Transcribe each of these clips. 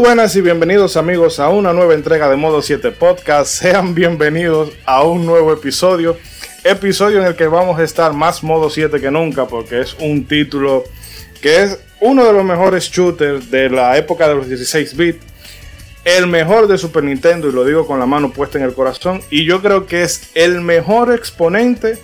Buenas y bienvenidos amigos a una nueva entrega de Modo 7 Podcast. Sean bienvenidos a un nuevo episodio. Episodio en el que vamos a estar más Modo 7 que nunca porque es un título que es uno de los mejores shooters de la época de los 16 bits. El mejor de Super Nintendo y lo digo con la mano puesta en el corazón. Y yo creo que es el mejor exponente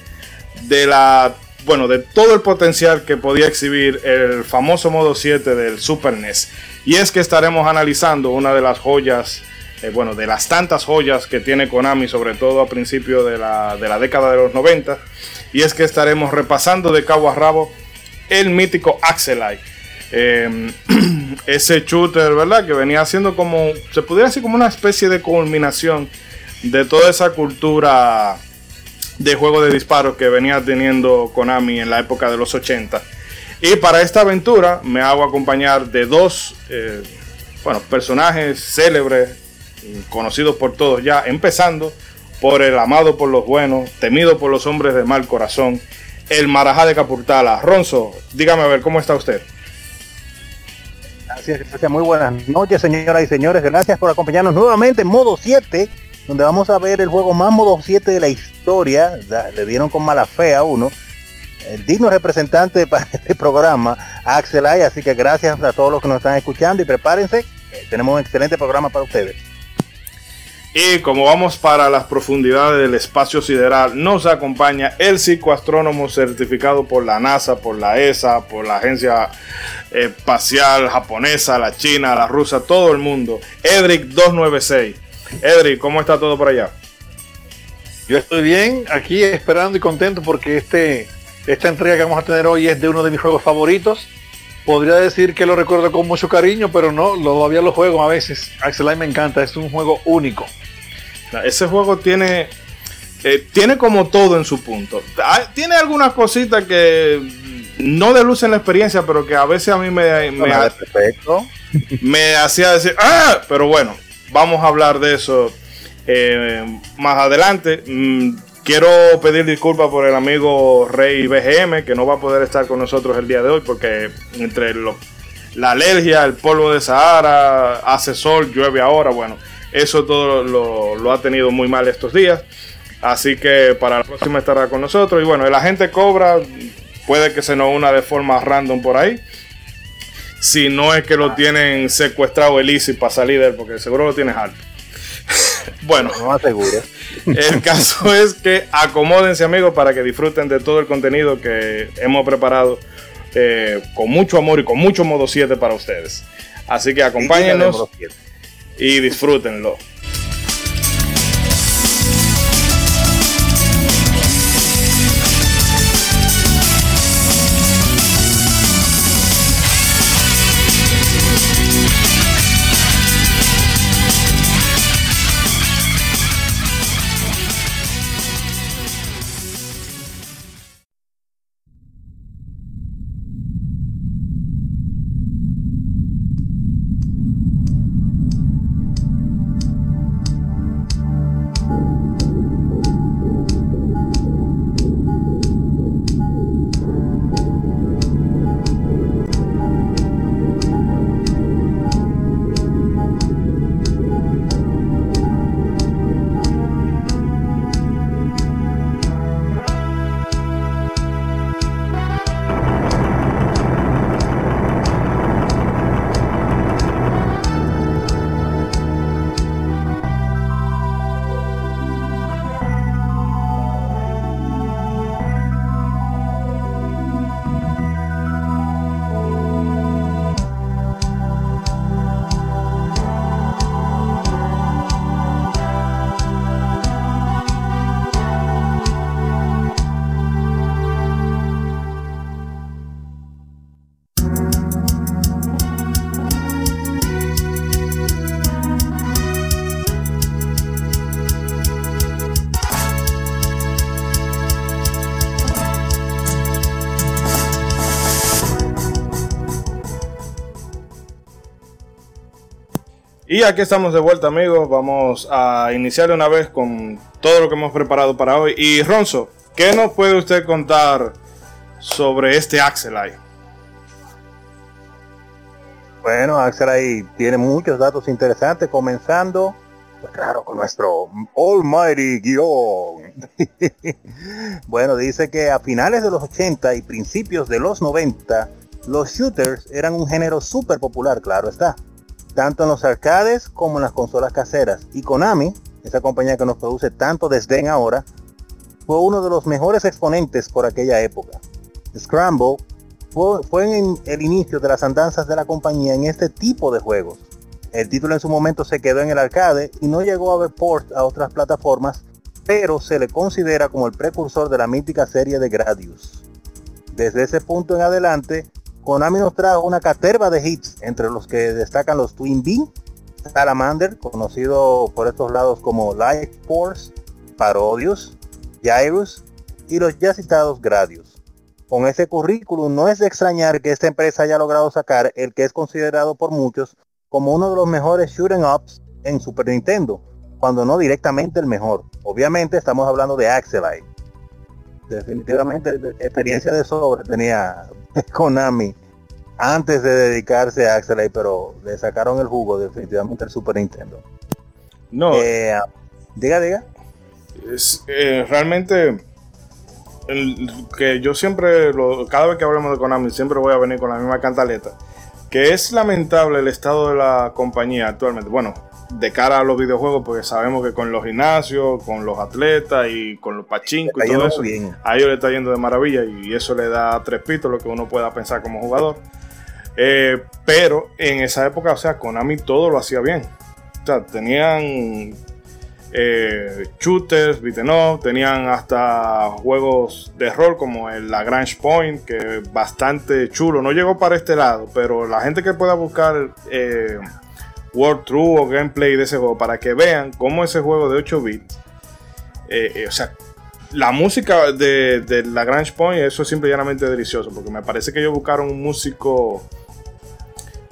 de la bueno, de todo el potencial que podía exhibir el famoso modo 7 del Super NES. Y es que estaremos analizando una de las joyas, eh, bueno, de las tantas joyas que tiene Konami, sobre todo a principios de la, década de los 90. Y es que estaremos repasando de cabo a rabo el mítico Axelite. Em, ese shooter, ¿verdad? Que venía siendo como, se pudiera decir como una especie de culminación de toda esa cultura de juego de disparos que venía teniendo Konami en la época de los 80. Y para esta aventura me hago acompañar de dos eh, bueno, personajes célebres, conocidos por todos ya, empezando por el amado por los buenos, temido por los hombres de mal corazón, el Marajá de Capurtala. Ronzo, dígame a ver, ¿cómo está usted? Gracias, gracias, muy buenas noches, señoras y señores. Gracias por acompañarnos nuevamente en modo 7 donde vamos a ver el juego más modo 7 de la historia. Le dieron con mala fe a uno. El digno representante para este programa, Axel Ay. Así que gracias a todos los que nos están escuchando y prepárense. tenemos un excelente programa para ustedes. Y como vamos para las profundidades del espacio sideral, nos acompaña el psicoastrónomo certificado por la NASA, por la ESA, por la Agencia eh, Espacial Japonesa, la China, la Rusa, todo el mundo. Edric 296. Edri, ¿cómo está todo por allá? Yo estoy bien, aquí esperando y contento porque este, esta entrega que vamos a tener hoy es de uno de mis juegos favoritos. Podría decir que lo recuerdo con mucho cariño, pero no, todavía lo juego a veces. Axelite me encanta, es un juego único. Ese juego tiene, eh, tiene como todo en su punto. Tiene algunas cositas que no delucen la experiencia, pero que a veces a mí me, me, me hacía decir, ¡ah! Pero bueno, Vamos a hablar de eso eh, más adelante. Mm, quiero pedir disculpas por el amigo Rey BGM, que no va a poder estar con nosotros el día de hoy, porque entre la alergia, el polvo de Sahara, hace sol, llueve ahora, bueno, eso todo lo, ha tenido muy mal estos días. Así que para la próxima estará con nosotros. Y bueno, el agente cobra, puede que se nos una de forma random por ahí si no es que lo tienen secuestrado el Easy para salir de él, porque seguro lo tienes alto. bueno, no aseguro. el caso es que acomódense amigos para que disfruten de todo el contenido que hemos preparado eh, con mucho amor y con mucho modo 7 para ustedes. Así que acompáñenos y disfrútenlo. Aquí estamos de vuelta amigos, vamos a iniciar una vez con todo lo que hemos preparado para hoy. Y Ronzo, ¿qué nos puede usted contar sobre este Axelite? Bueno, Axel ahí tiene muchos datos interesantes, comenzando, pues claro, con nuestro Almighty guion. bueno, dice que a finales de los 80 y principios de los 90, los shooters eran un género súper popular, claro está, tanto en los arcades como en las consolas caseras. Y Konami, esa compañía que nos produce tanto desdén ahora, fue uno de los mejores exponentes por aquella época. Scramble fue, en el inicio de las andanzas de la compañía en este tipo de juegos. El título en su momento se quedó en el arcade y no llegó a ver port a otras plataformas, pero se le considera como el precursor de la mítica serie de Gradius. Desde ese punto en adelante, Konami nos trajo una caterva de hits, entre los que destacan los Twin Beam, Salamander, conocido por estos lados como Life Force, Parodius, Gyrus y los ya citados Gradius. Con ese currículum no es de extrañar que esta empresa haya logrado sacar el que es considerado por muchos como uno de los mejores shooting ups en Super Nintendo, cuando no directamente el mejor. Obviamente estamos hablando de Axelite. Definitivamente experiencia de sobre tenía Konami antes de dedicarse a Axelite, pero le sacaron el jugo definitivamente el Super Nintendo. No. Eh, diga, diga. Es, eh, realmente que yo siempre, cada vez que hablamos de Konami, siempre voy a venir con la misma cantaleta. Que es lamentable el estado de la compañía actualmente. Bueno, de cara a los videojuegos, porque sabemos que con los gimnasios, con los atletas y con los pachincos y todo eso, a ellos le está yendo de maravilla y eso le da tres pitos lo que uno pueda pensar como jugador. Eh, pero en esa época, o sea, Konami todo lo hacía bien. O sea, tenían eh, shooters, beaten up, tenían hasta juegos de rol como el Lagrange Point, que es bastante chulo. No llegó para este lado, pero la gente que pueda buscar eh, World True o gameplay de ese juego para que vean cómo ese juego de 8 bits, eh, o sea, la música de, de Lagrange Point, eso es simplemente delicioso, porque me parece que ellos buscaron un músico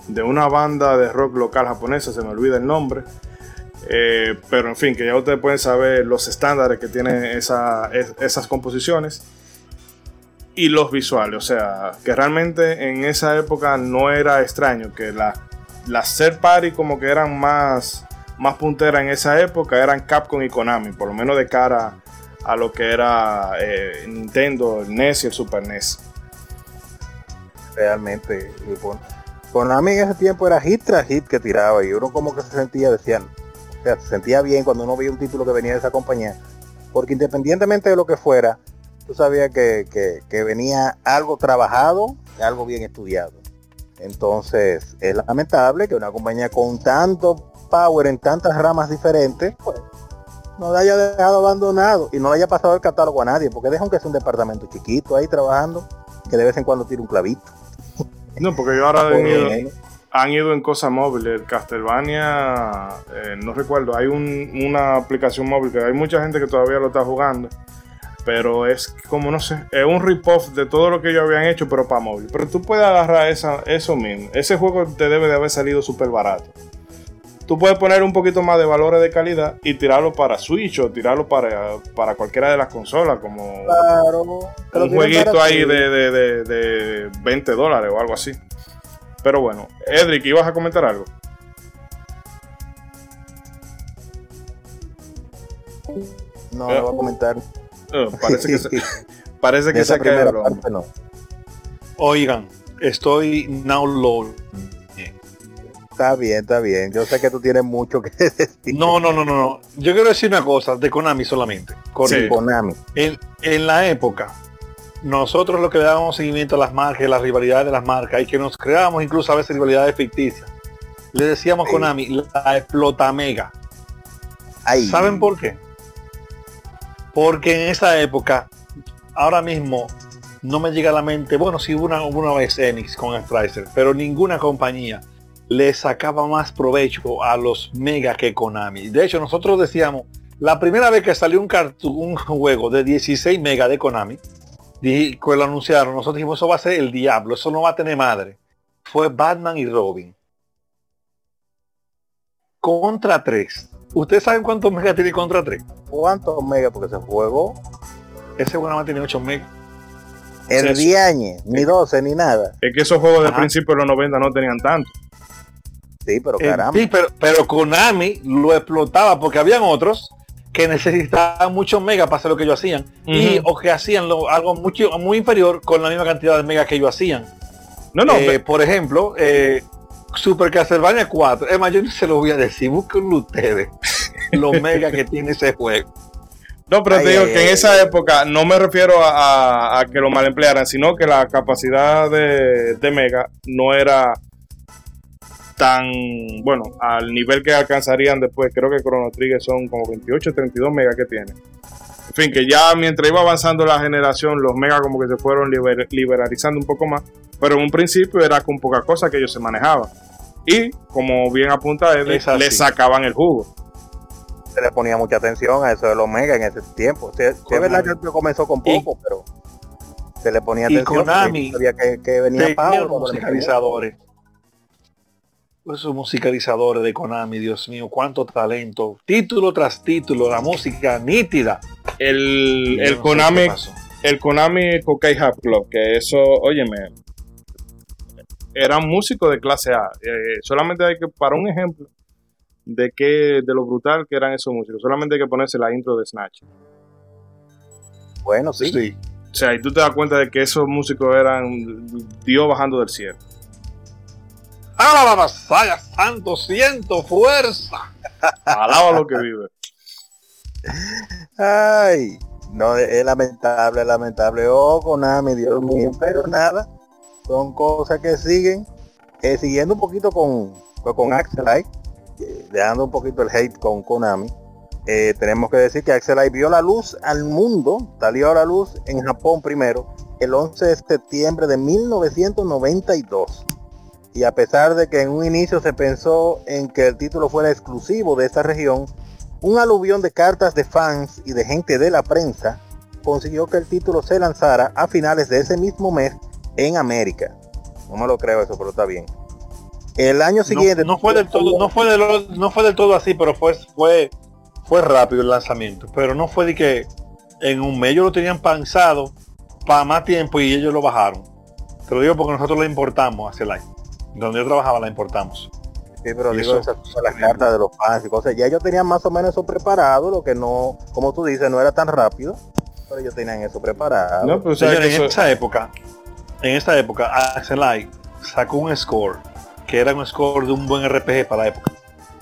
de una banda de rock local japonesa, se me olvida el nombre eh, pero en fin, que ya ustedes pueden saber los estándares que tienen esas composiciones y los visuales. O sea, que realmente en esa época no era extraño que las la third party como que eran más, más punteras en esa época eran Capcom y Konami, por lo menos de cara a lo que era eh, Nintendo, el NES y el Super NES. Realmente, Konami en ese tiempo era hit tras hit que tiraba y uno como que se sentía, decían, sea, se sentía bien cuando uno veía un título que venía de esa compañía, porque independientemente de lo que fuera, tú sabías que, venía algo trabajado algo bien estudiado. Entonces, es lamentable que una compañía con tanto power en tantas ramas diferentes, pues, no la haya dejado abandonado y no le haya pasado el catálogo a nadie, porque dejan que es un departamento chiquito ahí trabajando, que de vez en cuando tira un clavito. No, porque yo ahora he han ido en cosas móviles. Castlevania, eh, no recuerdo, hay una aplicación móvil que hay mucha gente que todavía lo está jugando. Pero es como, no sé, es un rip-off de todo lo que ellos habían hecho, pero para móvil. Pero tú puedes agarrar esa, eso mismo. Ese juego te debe de haber salido súper barato. Tú puedes poner un poquito más de valores de calidad y tirarlo para Switch o tirarlo para, para cualquiera de las consolas, como un jueguito ahí de, de, de 20 dólares o algo así. Pero bueno, Edric, ¿ibas a comentar algo? No, no voy a comentar. Oh, parece que se, parece que se quedó. No. Oigan, estoy now low. Está bien, está bien. Yo sé que tú tienes mucho que decir. No, no, no, no, no. Yo quiero decir una cosa de Konami solamente. Konami. En, en la época nosotros lo que le dábamos seguimiento a las marcas, las rivalidades de las marcas y que nos creábamos incluso a veces rivalidades ficticias. Le decíamos Konami, la explota mega. ¿Saben por qué? Porque en esa época, ahora mismo, no me llega a la mente, bueno, sí hubo una, una vez Enix con Stricer, pero ninguna compañía le sacaba más provecho a los mega que Konami. De hecho, nosotros decíamos, la primera vez que salió un, un juego de 16 mega de Konami, y que lo anunciaron, nosotros dijimos, eso va a ser el diablo, eso no va a tener madre. Fue Batman y Robin. Contra 3. ¿Ustedes saben cuántos megas tiene Contra 3? ¿Cuántos megas? Porque ese juego... Ese juego nada tiene 8 megas. El 10 ni 12, ni nada. Es que esos juegos de principio de los 90 no tenían tanto. Sí, pero Eh, caramba. sí, pero, pero Konami lo explotaba porque habían otros que necesitaban muchos megas para hacer lo que ellos hacían y o que hacían lo- algo mucho muy inferior con la misma cantidad de megas que ellos hacían. No, no, Eh, por ejemplo, eh, Super Castlevania 4. Es más, yo no se lo voy a decir, búsquenlo ustedes. Los megas que tiene ese juego. no, pero Ay, te digo ay, que en esa época no me refiero a, a- a que lo mal emplearan, sino que la capacidad de, de Mega no era tan, bueno, al nivel que alcanzarían después. Creo que Chrono Trigger son como 28, 32 megas que tiene. En fin, que ya mientras iba avanzando la generación, los megas como que se fueron liber- liberalizando un poco más. Pero en un principio era con poca cosa que ellos se manejaban. Y, como bien apunta así. le sacaban el jugo. se le ponía mucha atención a eso de los megas en ese tiempo. Sí, sí, es Konami. verdad que esto comenzó con Y- poco, pero se le ponía y atención. Konami porque sabía que, que venía pago. los musicalizadores. Esos musicalizadores de Konami, Dios mío, cuánto talento. Título tras título, la música nítida. El, el Konami el Konami Kokai Hub Club, que eso, óyeme, eran músicos de clase A. Eh, solamente hay que, para un ejemplo de que, de lo brutal que eran esos músicos, solamente hay que ponerse la intro de Snatch. Bueno, sí. Sí. O sea, y tú te das cuenta de que esos músicos eran Dios bajando del cielo. ¡Ah, la vasalla, santo, siento fuerza! Alaba lo que vive. Ay, no, es lamentable, lamentable. Oh, Konami, Dios mío, pero nada. Son cosas que siguen. Siguiendo un poquito con, pues, con Axelite, eh, dejando un poquito el hate con Konami. eh, tenemos que decir que Axelite vio la luz al mundo, salió a la luz en Japón primero, el 11 de septiembre de 1992. Y a pesar de que en un inicio se pensó en que el título fuera exclusivo de esta región, un aluvión de cartas de fans y de gente de la prensa consiguió que el título se lanzara a finales de ese mismo mes en América. No me lo creo eso, pero está bien. El año siguiente no fue del todo, no fue del, no fue del todo así, pero fue, fue, fue rápido el lanzamiento. Pero no fue de que en un mes ellos lo tenían pensado para más tiempo y ellos lo bajaron. Te lo digo porque nosotros lo importamos hacia live. Donde yo trabajaba la importamos. Sí, pero Y digo eso- esas cosas, las cartas de los fans y cosas. Ya ellos tenían más o menos eso preparado, lo que no, como tú dices, no era tan rápido, pero ellos tenían eso preparado. No, pero en eso- esa época, en esa época, Axelite sacó un score que era un score de un buen RPG para la época.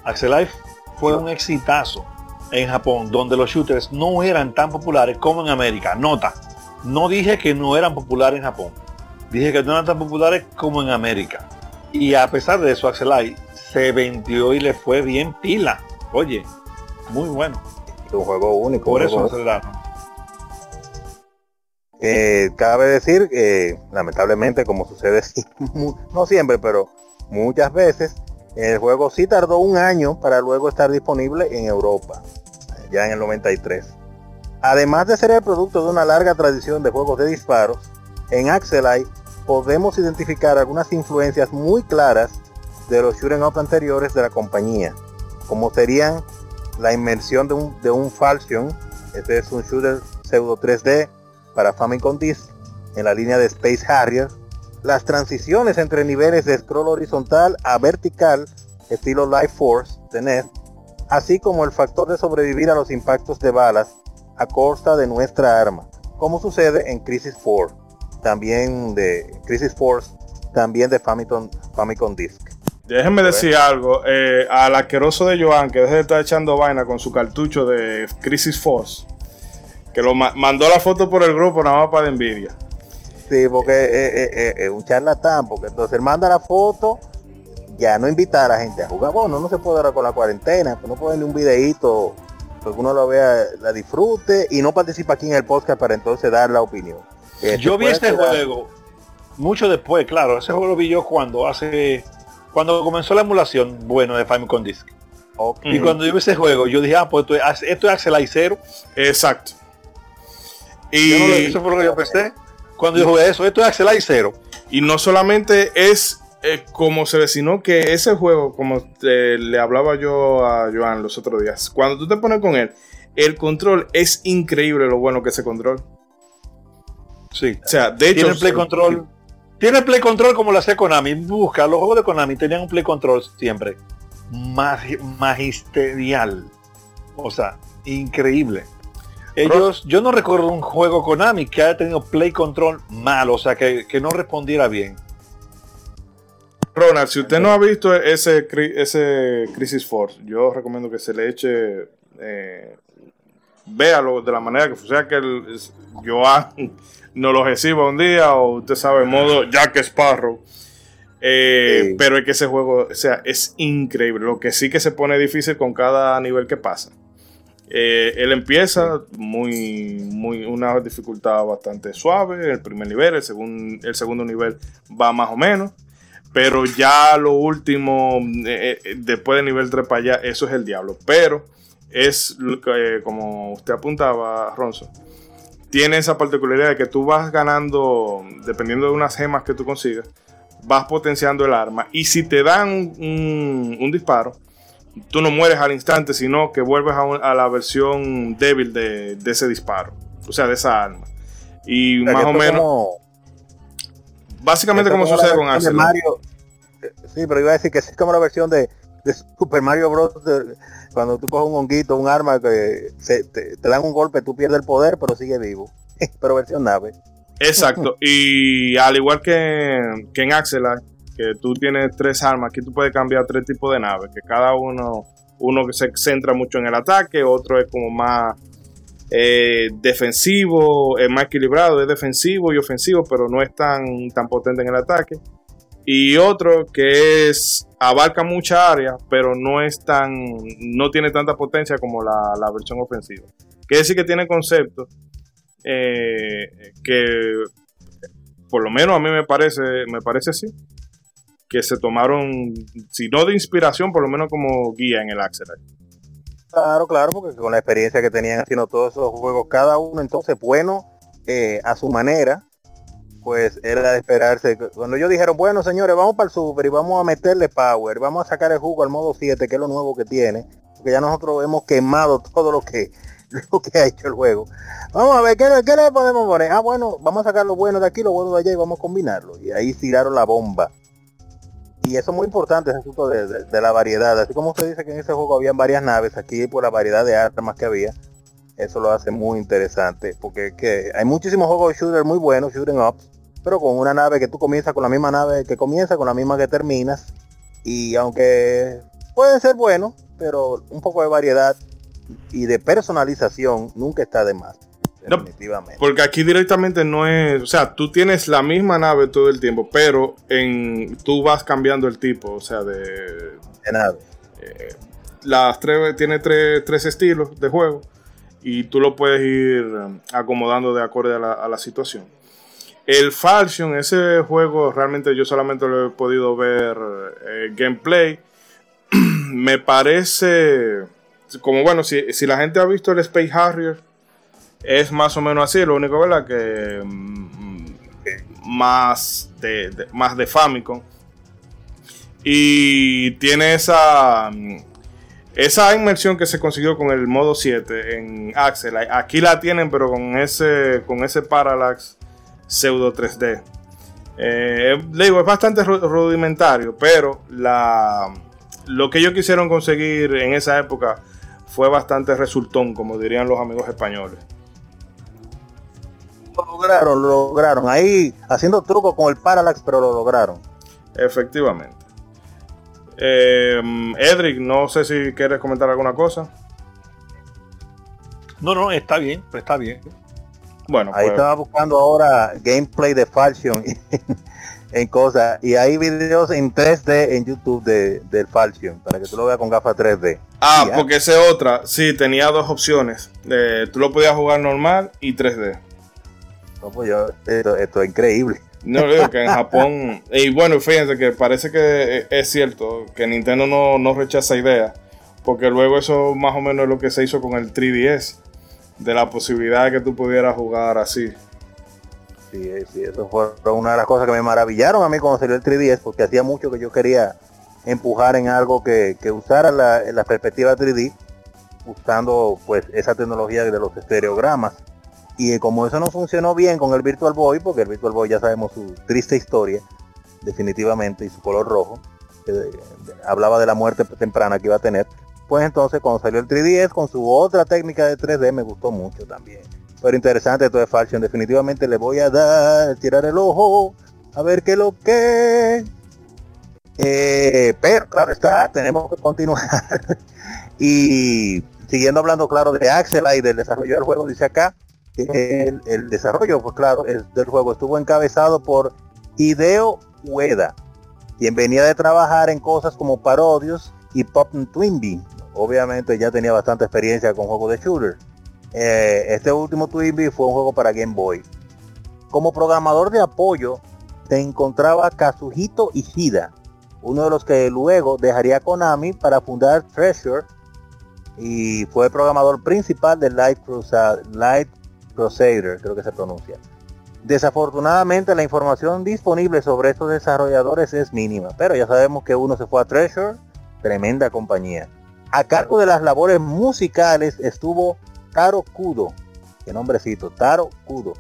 Axelite fue un exitazo en Japón, donde los shooters no eran tan populares como en América. Nota, no dije que no eran populares en Japón, dije que no eran tan populares como en América. Y a pesar de eso, Axelite se vendió y le fue bien pila. Oye, muy bueno. Un juego único. Por eso aceleraron. Eh, cabe decir que lamentablemente como sucede no siempre pero muchas veces el juego sí tardó un año para luego estar disponible en Europa ya en el 93 además de ser el producto de una larga tradición de juegos de disparos en Axelite podemos identificar algunas influencias muy claras de los shooting up anteriores de la compañía como serían la inmersión de un, de un Falchion este es un shooter pseudo 3D para Famicom Disk en la línea de Space Harrier, las transiciones entre niveles de scroll horizontal a vertical estilo Life Force de NES, así como el factor de sobrevivir a los impactos de balas a costa de nuestra arma, como sucede en Crisis 4, también de Crisis Force, también de Famicom, Famicom Disk. Déjenme decir algo. eh, al asqueroso de Joan, que deje de estar echando vaina con su cartucho de Crisis Force, que lo ma- mandó la foto por el grupo nada más para de envidia. Sí, porque es eh, eh, eh, un charlatán, porque entonces él manda la foto, ya no invita a la gente a jugar. Bueno, no se puede ahora con la cuarentena, pues no pueden ni un videíto, que uno lo vea, la disfrute y no participa aquí en el podcast para entonces dar la opinión. Yo se vi puede este quedar- juego mucho después, claro. Ese juego lo vi yo cuando hace cuando comenzó la emulación, bueno, de Famicom Disk. Ok. Y cuando yo vi ese juego, yo dije, ah, pues esto es, esto es Axel Cero. Exacto. Yo no lo- Y, eso fue lo que yo pensé. Cuando yo jugué eso, esto es Axel Cero. y no solamente es eh, como se ve, sino que ese juego, como te- le hablaba yo a Joan los otros días, cuando tú te pones con él, el control es increíble lo bueno que ese control. Sí. O sea, de hecho, Tiene play control, Tiene play control como lo hace Konami. Busca, los juegos de Konami tenían un play control siempre. magisterial. O sea, increíble. Ellos, yo no recuerdo un juego Konami que haya tenido play control malo, o sea, que, no respondiera bien. Ronald, si usted no ha visto ese, Crisis Force, yo recomiendo que se le eche, eh, véalo de la manera que funciona, que el, Joan no lo reciba un día, o usted sabe, modo Jack Sparrow. Eh, pero es que ese juego, o sea, es increíble. Lo que sí que se pone difícil con cada nivel que pasa. Eh, él empieza muy, muy, una dificultad bastante suave, el primer nivel, el, segundo el segundo nivel va más o menos, pero ya lo último, eh, después del nivel 3 para allá, eso es el diablo. Pero es, como usted apuntaba, Ronzo, tiene esa particularidad de que tú vas ganando, dependiendo de unas gemas que tú consigas, vas potenciando el arma y si te dan un disparo, tú no mueres al instante, sino que vuelves a, la versión débil de, ese disparo, o sea, de esa arma. Y más o menos... básicamente como sucede con Axel. Mario, sí, pero iba a decir que es como la versión de, Super Mario Bros. cuando tú coges un honguito, un arma que te, dan un golpe, tú pierdes el poder, pero sigue vivo. pero versión nave. Exacto. y al igual que, que en Axel, que tú tienes tres armas, aquí tú puedes cambiar tres tipos de naves, que cada uno, uno que se centra mucho en el ataque, otro es como más eh, defensivo, es más equilibrado, es defensivo y ofensivo, pero no es tan, tan potente en el ataque. Y otro que es abarca mucha área, pero no es tan, no tiene tanta potencia como la, versión ofensiva. Quiere decir que tiene conceptos eh, que por lo menos a mí me parece, me parece así, que se tomaron, si no de inspiración, por lo menos como guía en el Axel. Claro, claro, porque con la experiencia que tenían haciendo todos esos juegos, cada uno entonces bueno eh, a su manera, pues era de esperarse. Cuando ellos dijeron, bueno señores, vamos para el super y vamos a meterle power, vamos a sacar el jugo al modo 7, que es lo nuevo que tiene, porque ya nosotros hemos quemado todo lo que lo que ha hecho el juego. Vamos a ver, ¿qué, qué le podemos poner? Ah, bueno, vamos a sacar lo bueno de aquí, lo bueno de allá y vamos a combinarlo. Y ahí tiraron la bomba y eso es muy importante, ese asunto de, la variedad. Así como usted dice que en ese juego habían varias naves, aquí por la variedad de armas que había, eso lo hace muy interesante. Porque que hay muchísimos juegos de shooter muy buenos, shooting ups, pero con una nave que tú comienzas con la misma nave que comienza, con la misma que terminas. Y aunque puede ser bueno, pero un poco de variedad y de personalización nunca está de más. Definitivamente. porque aquí directamente no es, o sea, tú tienes la misma nave todo el tiempo, pero en tú vas cambiando el tipo, o sea, de, de nave. Eh, las tres tiene tres, estilos de juego y tú lo puedes ir um, acomodando de acuerdo a la, situación. El Falchion, ese juego realmente yo solamente lo he podido ver eh, gameplay. Me parece como bueno, si, si la gente ha visto el Space Harrier es más o menos así, lo único, ¿verdad? Que mm, más de, más de Famicom. Y tiene esa esa inmersión que se consiguió con el modo 7 en Axel. Aquí la tienen, pero con ese con ese parallax pseudo 3D. Eh, le digo, es bastante rudimentario, pero la, lo que ellos quisieron conseguir en esa época fue bastante resultón, como dirían los amigos españoles lo lograron, lo lograron. Ahí haciendo trucos con el Parallax, pero lo lograron. Efectivamente. Eh, Edric, no sé si quieres comentar alguna cosa. No, no, está bien, está bien. Bueno, ahí pues- estaba buscando ahora gameplay de Falchion en cosas y hay videos en 3D en YouTube de, del Falchion para que tú lo veas con gafas 3D. Ah, porque esa es otra. Sí, tenía dos opciones. Eh, tú lo podías jugar normal y 3D. Pues esto, es increíble. No, digo que en Japón, y bueno, fíjense que parece que es cierto que Nintendo no, no rechaza ideas, porque luego eso más o menos es lo que se hizo con el 3DS, de la posibilidad de que tú pudieras jugar así. Sí, sí, eso fue una de las cosas que me maravillaron a mí cuando salió el 3DS, porque hacía mucho que yo quería empujar en algo que, usara la, la perspectiva 3D, usando pues esa tecnología de los estereogramas Y como eso no funcionó bien con el Virtual Boy, porque el Virtual Boy ya sabemos su triste historia, definitivamente, y su color rojo, que hablaba de la muerte temprana que iba a tener, pues entonces cuando salió el 3DS con su otra técnica de 3D me gustó mucho también. Pero interesante todo de Faction, definitivamente le voy a dar, tirar el ojo, a ver qué lo que... Eh, pero claro está, tenemos que continuar. y siguiendo hablando claro de Axel y del desarrollo del juego, dice acá, el, desarrollo, pues claro, del juego estuvo encabezado por Hideo Ueda, quien venía de trabajar en cosas como parodios y Pop Twinbee. Obviamente ya tenía bastante experiencia con juegos de shooter. Eh, este último Twinbee fue un juego para Game Boy. Como programador de apoyo se encontraba Kazuhito Ishida, uno de los que luego dejaría Konami para fundar Treasure y fue programador principal de Light, Light Crusader, creo que se pronuncia. Desafortunadamente la información disponible sobre estos desarrolladores es mínima, pero ya sabemos que uno se fue a Treasure, tremenda compañía. A cargo de las labores musicales estuvo Taro Kudo, qué nombrecito, Taro Kudo,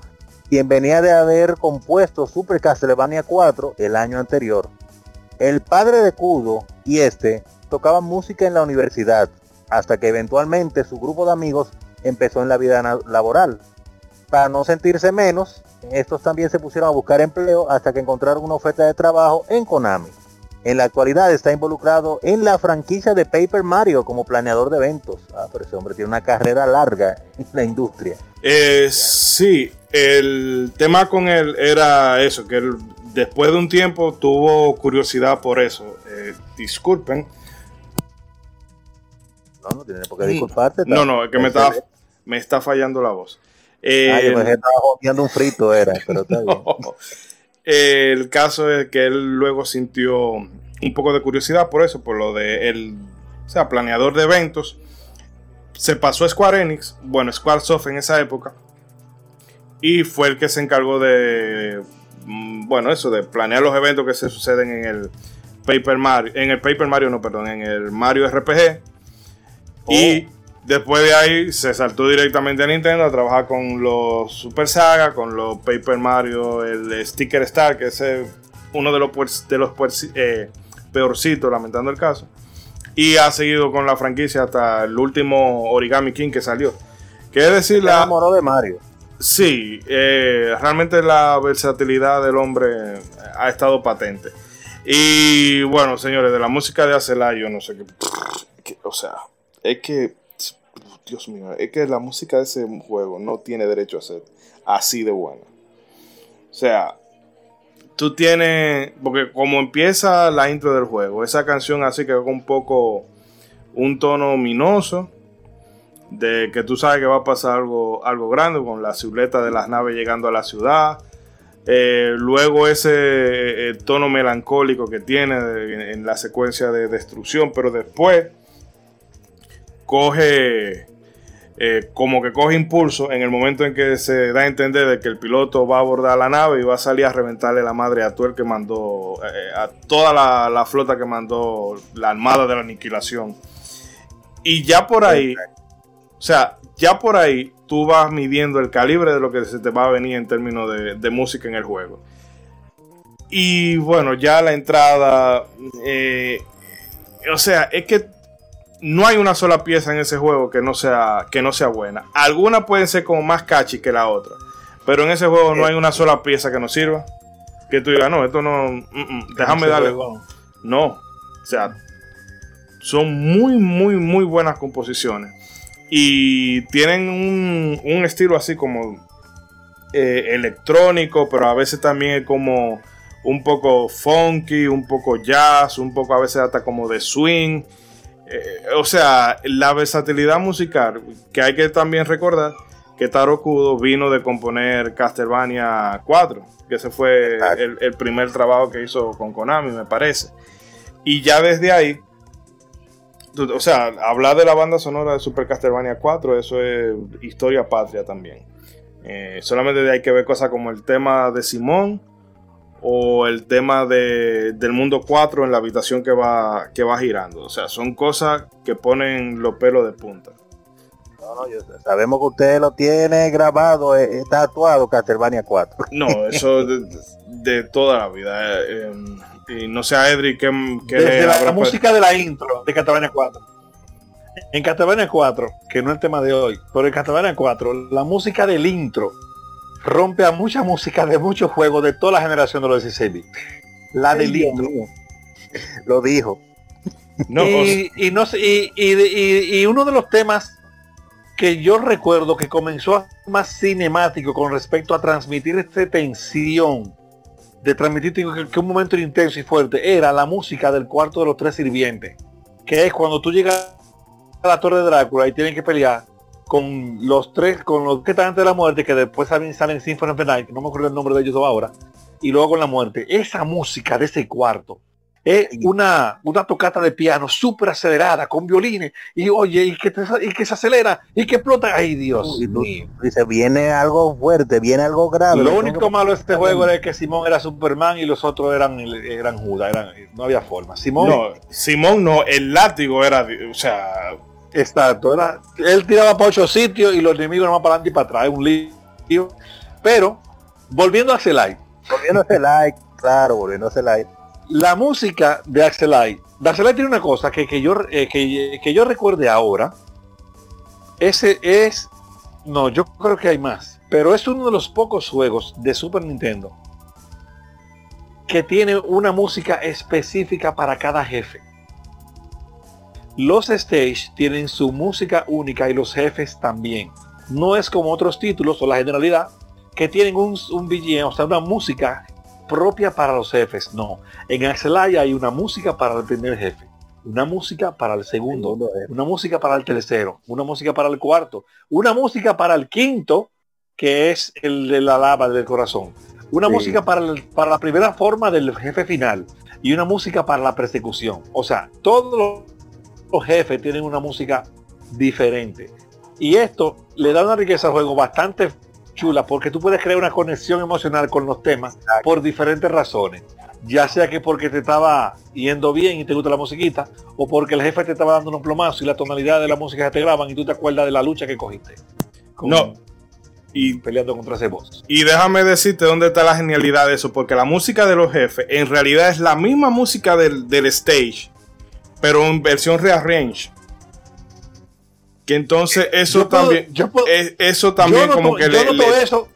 quien venía de haber compuesto Super Castlevania 4 el año anterior. El padre de Kudo y este tocaban música en la universidad, hasta que eventualmente su grupo de amigos empezó en la vida laboral. Para no sentirse menos, estos también se pusieron a buscar empleo hasta que encontraron una oferta de trabajo en Konami. En la actualidad está involucrado en la franquicia de Paper Mario como planeador de eventos. Ah, pero ese hombre tiene una carrera larga en la industria. Eh, sí, el tema con él era eso, que él después de un tiempo tuvo curiosidad por eso. Eh, disculpen. No, no tiene por qué disculparte. No, no, es que me está, me está fallando la voz. Eh, ah, yo pensé que estaba un frito, era, pero está bien. El caso es que él luego sintió un poco de curiosidad por eso, por lo de el, o sea, planeador de eventos. Se pasó a Square Enix, bueno, Squaresoft en esa época, y fue el que se encargó de, mm, bueno, eso, de planear los eventos que se suceden en el Paper Mario, en el Paper Mario, no, perdón, en el Mario RPG. Y oh. Después de ahí se saltó directamente a Nintendo a trabajar con los Super Saga, con los Paper Mario, el Sticker Star, que es uno de los, de los eh, peorcitos, lamentando el caso. Y ha seguido con la franquicia hasta el último Origami King que salió. Que es decir, la. enamoró de Mario. Sí, eh, realmente la versatilidad del hombre ha estado patente. Y bueno, señores, de la música de Acelay, yo no sé qué. O sea, es que Dios mío, es que la música de ese juego no tiene derecho a ser así de buena. O sea, tú tienes, porque como empieza la intro del juego, esa canción así que con un poco un tono ominoso, de que tú sabes que va a pasar algo, algo grande con la silueta de las naves llegando a la ciudad. Eh, luego ese eh, tono melancólico que tiene en la secuencia de destrucción, pero después coge eh, como que coge impulso en el momento en que se da a entender de que el piloto va a abordar la nave y va a salir a reventarle la madre a todo el que mandó, eh, a toda la, flota que mandó la armada de la aniquilación. Y ya por ahí, o sea, ya por ahí tú vas midiendo el calibre de lo que se te va a venir en términos de, música en el juego. Y bueno, ya la entrada, eh, o sea, es que no hay una sola pieza en ese juego que no sea, que no sea buena. Algunas pueden ser como más catchy que la otra. Pero en ese juego no hay una sola pieza que nos sirva. Que tú digas, no, esto no. Mm, mm, déjame darle. No. O sea, son muy, muy, muy buenas composiciones. Y tienen un, estilo así como eh, electrónico, pero a veces también es como un poco funky, un poco jazz, un poco a veces hasta como de swing. Eh, o sea, la versatilidad musical, que hay que también recordar que Taro Kudo vino de componer Castlevania 4, que ese fue el, primer trabajo que hizo con Konami, me parece. Y ya desde ahí, o sea, hablar de la banda sonora de Super Castlevania 4, eso es historia patria también. Eh, solamente hay que ver cosas como el tema de Simón o el tema de, del mundo 4 en la habitación que va, que va girando. O sea, son cosas que ponen los pelos de punta. No, no, yo, sabemos que usted lo tiene grabado, eh, está actuado Castlevania 4. No, eso de, de toda la vida. Eh, em, y no sé a Edric que, Desde la, la música de la intro de Castlevania 4. En Castlevania 4, que no es el tema de hoy, pero en Castlevania 4, la música del intro rompe a mucha música de muchos juegos de toda la generación de los 16 bits. La del intro. Lo dijo. No, y, no y, y, y, uno de los temas que yo recuerdo que comenzó a ser más cinemático con respecto a transmitir esta tensión, de transmitir que un momento intenso y fuerte, era la música del cuarto de los tres sirvientes. Que es cuando tú llegas a la torre de Drácula y tienen que pelear con los tres, con los que están antes de la muerte, que después salen, salen Symphony of the Night, no me acuerdo el nombre de ellos ahora, y luego con la muerte. Esa música de ese cuarto es una, una tocata de piano súper acelerada, con violines, y oye, y que, y que se acelera, y que explota. Ay, Dios Dice, viene algo fuerte, viene algo grave. Lo único malo de este juego era que Simón era Superman y los otros eran, eran Judas, eran, no había forma. Simón no, Simón no, el látigo era, o sea... Exacto, era, él tiraba para ocho sitios y los enemigos no van para adelante y para atrás, un lío. Pero, volviendo a Celai. Volviendo a Celai, claro, volviendo a Celai la música de Axelay. Axelay tiene una cosa que, que yo, eh, que, yo recuerde ahora. Ese es. No, yo creo que hay más. Pero es uno de los pocos juegos de Super Nintendo que tiene una música específica para cada jefe. Los stage tienen su música única y los jefes también. No es como otros títulos o la generalidad que tienen un, un BGM, o sea, una música propia para los jefes. No, en Axelay hay una música para el primer jefe, una música para el segundo, una música para el tercero, una música para el cuarto, una música para el quinto, que es el de la lava del corazón, una música para, para la primera forma del jefe final y una música para la persecución. O sea, todos los jefes tienen una música diferente. Y esto le da una riqueza al juego bastante chula porque tú puedes crear una conexión emocional con los temas por diferentes razones. Ya sea que porque te estaba yendo bien y te gusta la musiquita, o porque el jefe te estaba dando unos plomazos y la tonalidad de la música te graban y tú te acuerdas de la lucha que cogiste. no. Y peleando contra ese boss. Y déjame decirte dónde está la genialidad de eso, porque la música de los jefes en realidad es la misma música del, del stage, pero en versión rearrange. Que entonces eso también, yo eso también como que yo noto eso.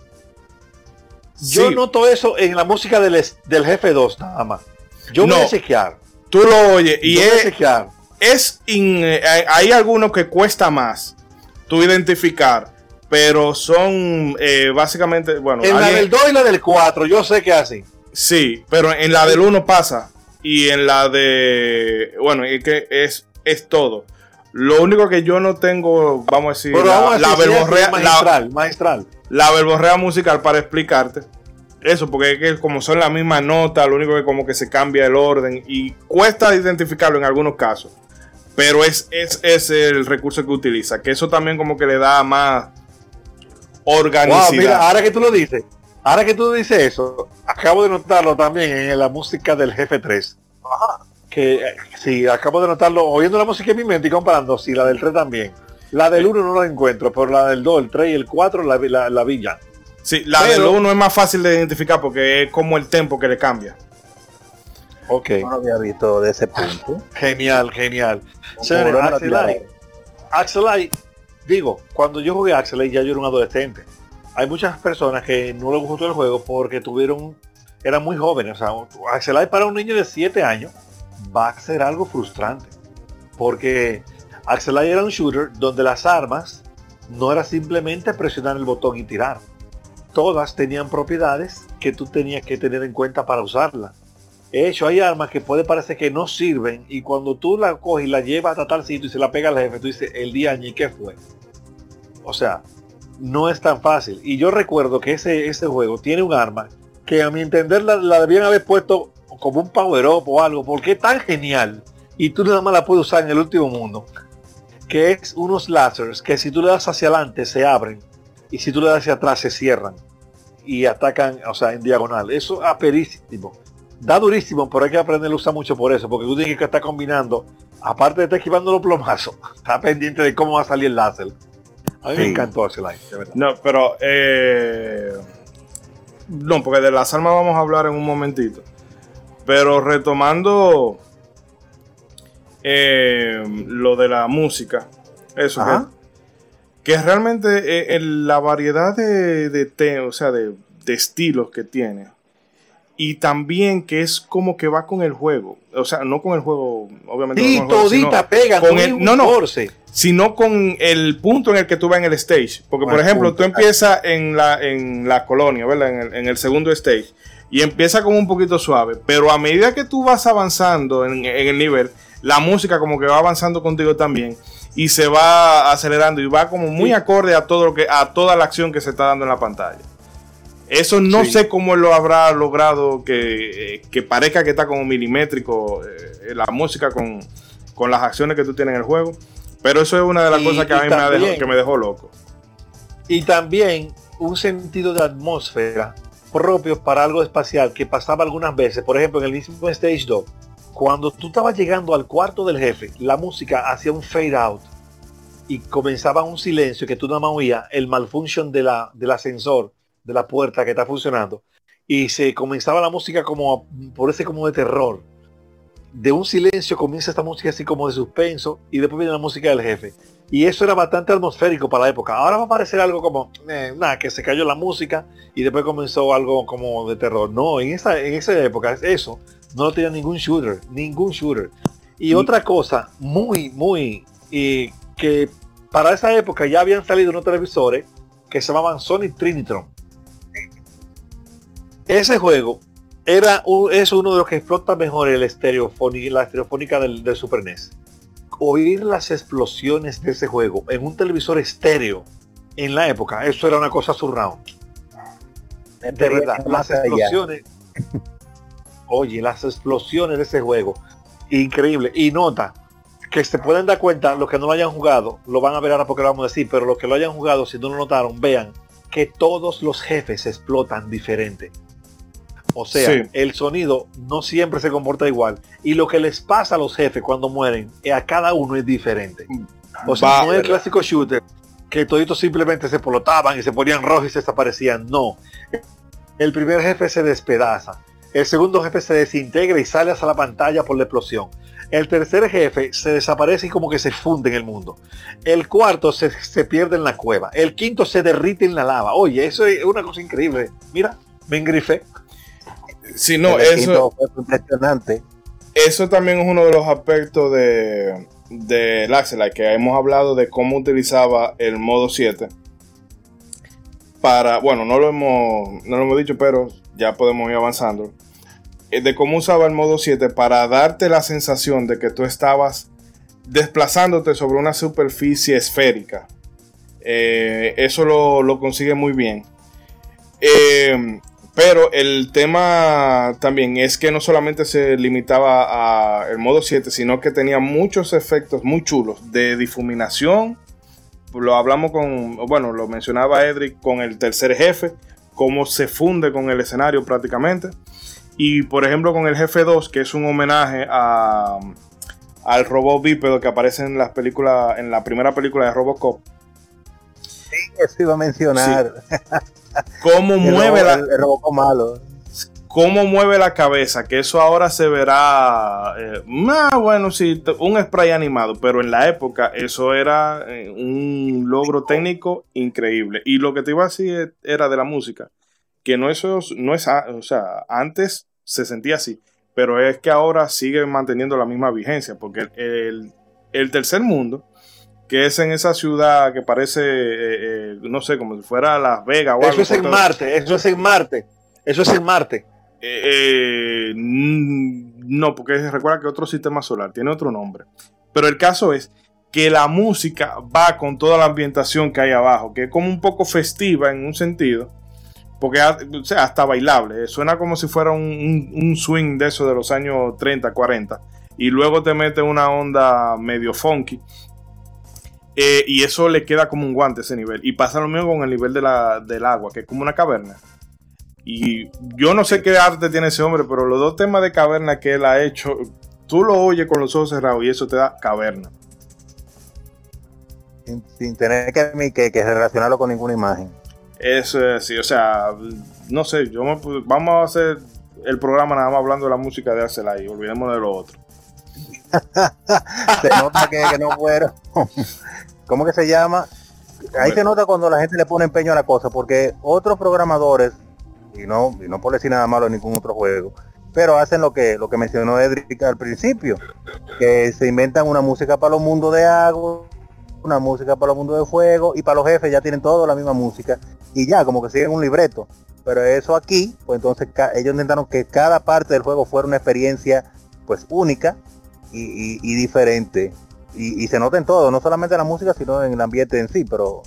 Yo noto eso en la música del, del jefe 2 nada más. Yo no, voy a chequear. Tú lo oyes y es, es eh, hay algunos que cuesta más tú identificar, pero son eh, básicamente, bueno. En la del 2 y la del 4, yo sé que así. Sí, pero en la del 1 pasa. Y en la de. Bueno, es que es, es todo. Lo único que yo no tengo, vamos a decir, la, verborrea, maestral, maestral. La verborrea musical para explicarte. Eso, porque es que como son la misma nota, lo único que como que se cambia el orden y cuesta identificarlo en algunos casos. Pero es, es, el recurso que utiliza, que eso también como que le da más organicidad. mira, ahora que tú lo dices, ahora que tú dices eso, acabo de notarlo también en la música del jefe 3. Ajá que sí, acabo de notarlo, oyendo la música en mi mente y comparando, sí, la del 3 también. La del 1 no la encuentro, pero la del 2, el 3 y el 4 la, la, la vi ya. Sí, la del 1 es más fácil de identificar porque es como el tempo que le cambia. Ok. No lo había visto de ese punto. Genial, genial. Axelite, digo, cuando yo jugué Axelite ya yo era un adolescente. Hay muchas personas que no les gustó el juego porque tuvieron, eran muy jóvenes. O sea, Axelite para un niño de 7 años va a ser algo frustrante. Porque Axelay era un shooter donde las armas no era simplemente presionar el botón y tirar. Todas tenían propiedades que tú tenías que tener en cuenta para usarla. De hecho, hay armas que puede parecer que no sirven y cuando tú la coges y la llevas a tal sitio y se la pega al jefe, tú dices, el día ¿y qué fue? O sea, no es tan fácil. Y yo recuerdo que ese, ese juego tiene un arma que a mi entender la, debían haber puesto como un power up o algo, porque es tan genial y tú nada más la puedes usar en el último mundo, que es unos lasers que si tú le das hacia adelante se abren y si tú le das hacia atrás se cierran y atacan, o sea, en diagonal. Eso es aperísimo. Da durísimo, pero hay que aprender a usar mucho por eso, porque tú tienes que estar combinando, aparte de estar esquivando los plomazos, está pendiente de cómo va a salir el láser. A mí me encantó ese live, de verdad. No, pero. Eh, no, porque de las armas vamos a hablar en un momentito. Pero retomando eh, lo de la música, eso que, que, realmente eh, la variedad de, de, o sea, de, de estilos que tiene y también que es como que va con el juego. O sea, no con el juego, obviamente. Sí, no todita pega, con el, no, no, sino con el punto en el que tú vas en el stage. Porque, por ejemplo, tú empiezas en la, en la colonia, ¿verdad? En el, en el, segundo stage. Y empieza como un poquito suave. Pero a medida que tú vas avanzando en, en el nivel, la música como que va avanzando contigo también. Y se va acelerando y va como muy acorde a todo lo que, a toda la acción que se está dando en la pantalla. Eso no sé cómo lo habrá logrado que, parezca que está como milimétrico eh, la música con, las acciones que tú tienes en el juego. Pero eso es una de las cosas que a mí me, dejó, que me dejó loco. Y también un sentido de atmósfera propio para algo espacial que pasaba algunas veces. Por ejemplo, en el mismo Stage 2, cuando tú estabas llegando al cuarto del jefe, la música hacía un fade out y comenzaba un silencio que tú nada más oías el malfunction de la, del ascensor de la puerta que está funcionando y se comenzaba la música como por ese como de terror. De un silencio comienza esta música así como de suspenso y después viene la música del jefe. Y eso era bastante atmosférico para la época. Ahora va a parecer algo como, eh, nada, que se cayó la música y después comenzó algo como de terror. No, en esa, en esa época eso no lo tenía ningún shooter, ningún shooter. Y otra cosa muy, muy, y que para esa época ya habían salido unos televisores que se llamaban Sony Trinitron ese juego era es uno de los que explota mejor el la estereofónica del, Super NES. Oír las explosiones de ese juego en un televisor estéreo en la época, eso era una cosa surround. De verdad, las explosiones. Oye, las explosiones de ese juego. Increíble. Y nota que se pueden dar cuenta, los que no lo hayan jugado, lo van a ver ahora porque lo vamos a decir, pero los que lo hayan jugado, si no lo notaron, vean que todos los jefes explotan diferente. O sea, el sonido no siempre se comporta igual. Y lo que les pasa a los jefes cuando mueren, eh, a cada uno es diferente. O sea, no es el clásico shooter que toditos simplemente se polotaban y se ponían rojos y se desaparecían. No. El primer jefe se despedaza. El segundo jefe se desintegra y sale hacia la pantalla por la explosión. El tercer jefe se desaparece y como que se funde en el mundo. El cuarto se, se pierde en la cueva. El quinto se derrite en la lava. Oye, eso es una cosa increíble. Mira, me engrifé. Sí, no, eso. impresionante. Eso también es uno de los aspectos de, de que hemos hablado de cómo utilizaba el modo 7. Para, bueno, no lo hemos, no lo hemos dicho, pero ya podemos ir avanzando. Eh, de cómo usaba el modo 7 para darte la sensación de que tú estabas desplazándote sobre una superficie esférica. Eh, eso lo, lo, consigue muy bien. Eh, pero el tema también es que no solamente se limitaba al modo 7, sino que tenía muchos efectos muy chulos de difuminación. Lo hablamos con, bueno, lo mencionaba Edric con el tercer jefe, cómo se funde con el escenario prácticamente. Y por ejemplo con el jefe 2, que es un homenaje a, al robot bípedo que aparece en las películas, en la primera película de Robocop. Sí, eso iba a mencionar. cómo mueve la. Cómo mueve la cabeza, que eso ahora se verá. Eh, más bueno, sí, un spray animado, pero en la época eso era eh, un logro técnico increíble. Y lo que te iba a decir era de la música, que no, eso, no es. O sea, antes se sentía así, pero es que ahora sigue manteniendo la misma vigencia, porque el, el tercer mundo que es en esa ciudad que parece, eh, eh, no sé, como si fuera Las Vegas o Eso es en Marte, eso es en Marte, eso es en Marte. Eh, no, porque recuerda que otro sistema solar tiene otro nombre. Pero el caso es que la música va con toda la ambientación que hay abajo, que es como un poco festiva en un sentido, porque o sea, hasta bailable, suena como si fuera un, un swing de eso de los años 30, 40, y luego te mete una onda medio funky eh, y eso le queda como un guante ese nivel. Y pasa lo mismo con el nivel de la, del agua, que es como una caverna. Y yo no sé qué arte tiene ese hombre, pero los dos temas de caverna que él ha hecho, tú lo oyes con los ojos cerrados y eso te da caverna. sin, tener que, que, que, relacionarlo con ninguna imagen. Eso es así, o sea, no sé, yo vamos a hacer el programa nada más hablando de la música de Axel y olvidemos de lo otro. se nota que, no fueron. ¿Cómo que se llama? Ahí se nota cuando la gente le pone empeño a la cosa, porque otros programadores, y no, y no por decir nada malo en ningún otro juego, pero hacen lo que lo que mencionó Edric al principio, que se inventan una música para los mundos de agua, una música para los mundos de fuego, y para los jefes ya tienen todo la misma música, y ya, como que siguen un libreto. Pero eso aquí, pues entonces ellos intentaron que cada parte del juego fuera una experiencia pues única y, diferente. Y, se nota en todo, no solamente en la música, sino en el ambiente en sí, pero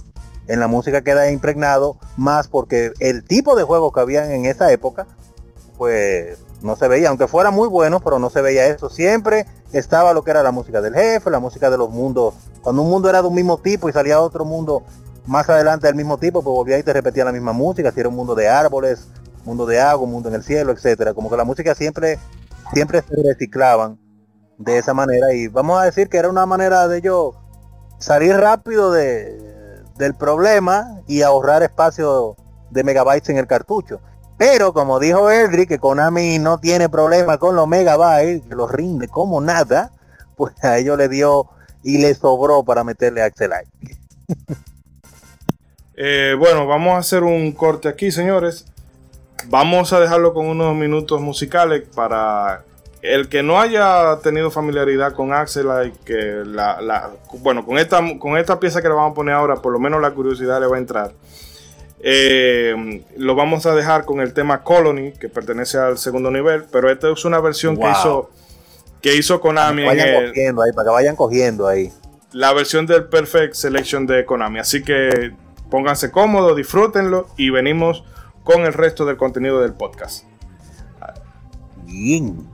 en la música queda impregnado más porque el tipo de juegos que habían en esa época, pues no se veía, aunque fuera muy bueno, pero no se veía eso. Siempre estaba lo que era la música del jefe, la música de los mundos. Cuando un mundo era de un mismo tipo y salía otro mundo más adelante del mismo tipo, pues volvía y te repetía la misma música, si era un mundo de árboles, mundo de agua, mundo en el cielo, etcétera. Como que la música siempre, siempre se reciclaban de esa manera. Y vamos a decir que era una manera de yo salir rápido de, del problema y ahorrar espacio de megabytes en el cartucho. Pero como dijo Edric, que Konami no tiene problema con los megabytes, que los rinde como nada, pues a ellos le dio y le sobró para meterle Axel Eh, bueno, vamos a hacer un corte aquí, señores. Vamos a dejarlo con unos minutos musicales para el que no haya tenido familiaridad con Axel, que la, bueno, con esta, con esta pieza que le vamos a poner ahora, por lo menos la curiosidad le va a entrar. Eh, lo vamos a dejar con el tema Colony, que pertenece al segundo nivel, pero esta es una versión que hizo que hizo Konami. Para que vayan cogiendo ahí, para que vayan cogiendo ahí. La versión del Perfect Selection de Konami. Así que Pónganse cómodos, disfrútenlo y venimos con el resto del contenido del podcast. Bien.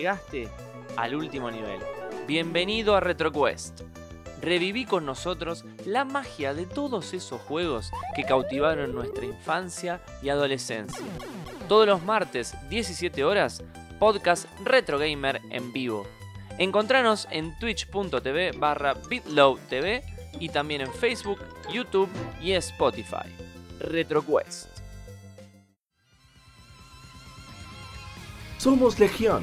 Llegaste al último nivel. Bienvenido a RetroQuest. Reviví con nosotros la magia de todos esos juegos que cautivaron nuestra infancia y adolescencia. Todos los martes, 17 horas, podcast Retro Gamer en vivo. Encontranos en twitch.tv barra bitlowtv y también en Facebook, YouTube y Spotify. RetroQuest. Somos Legión,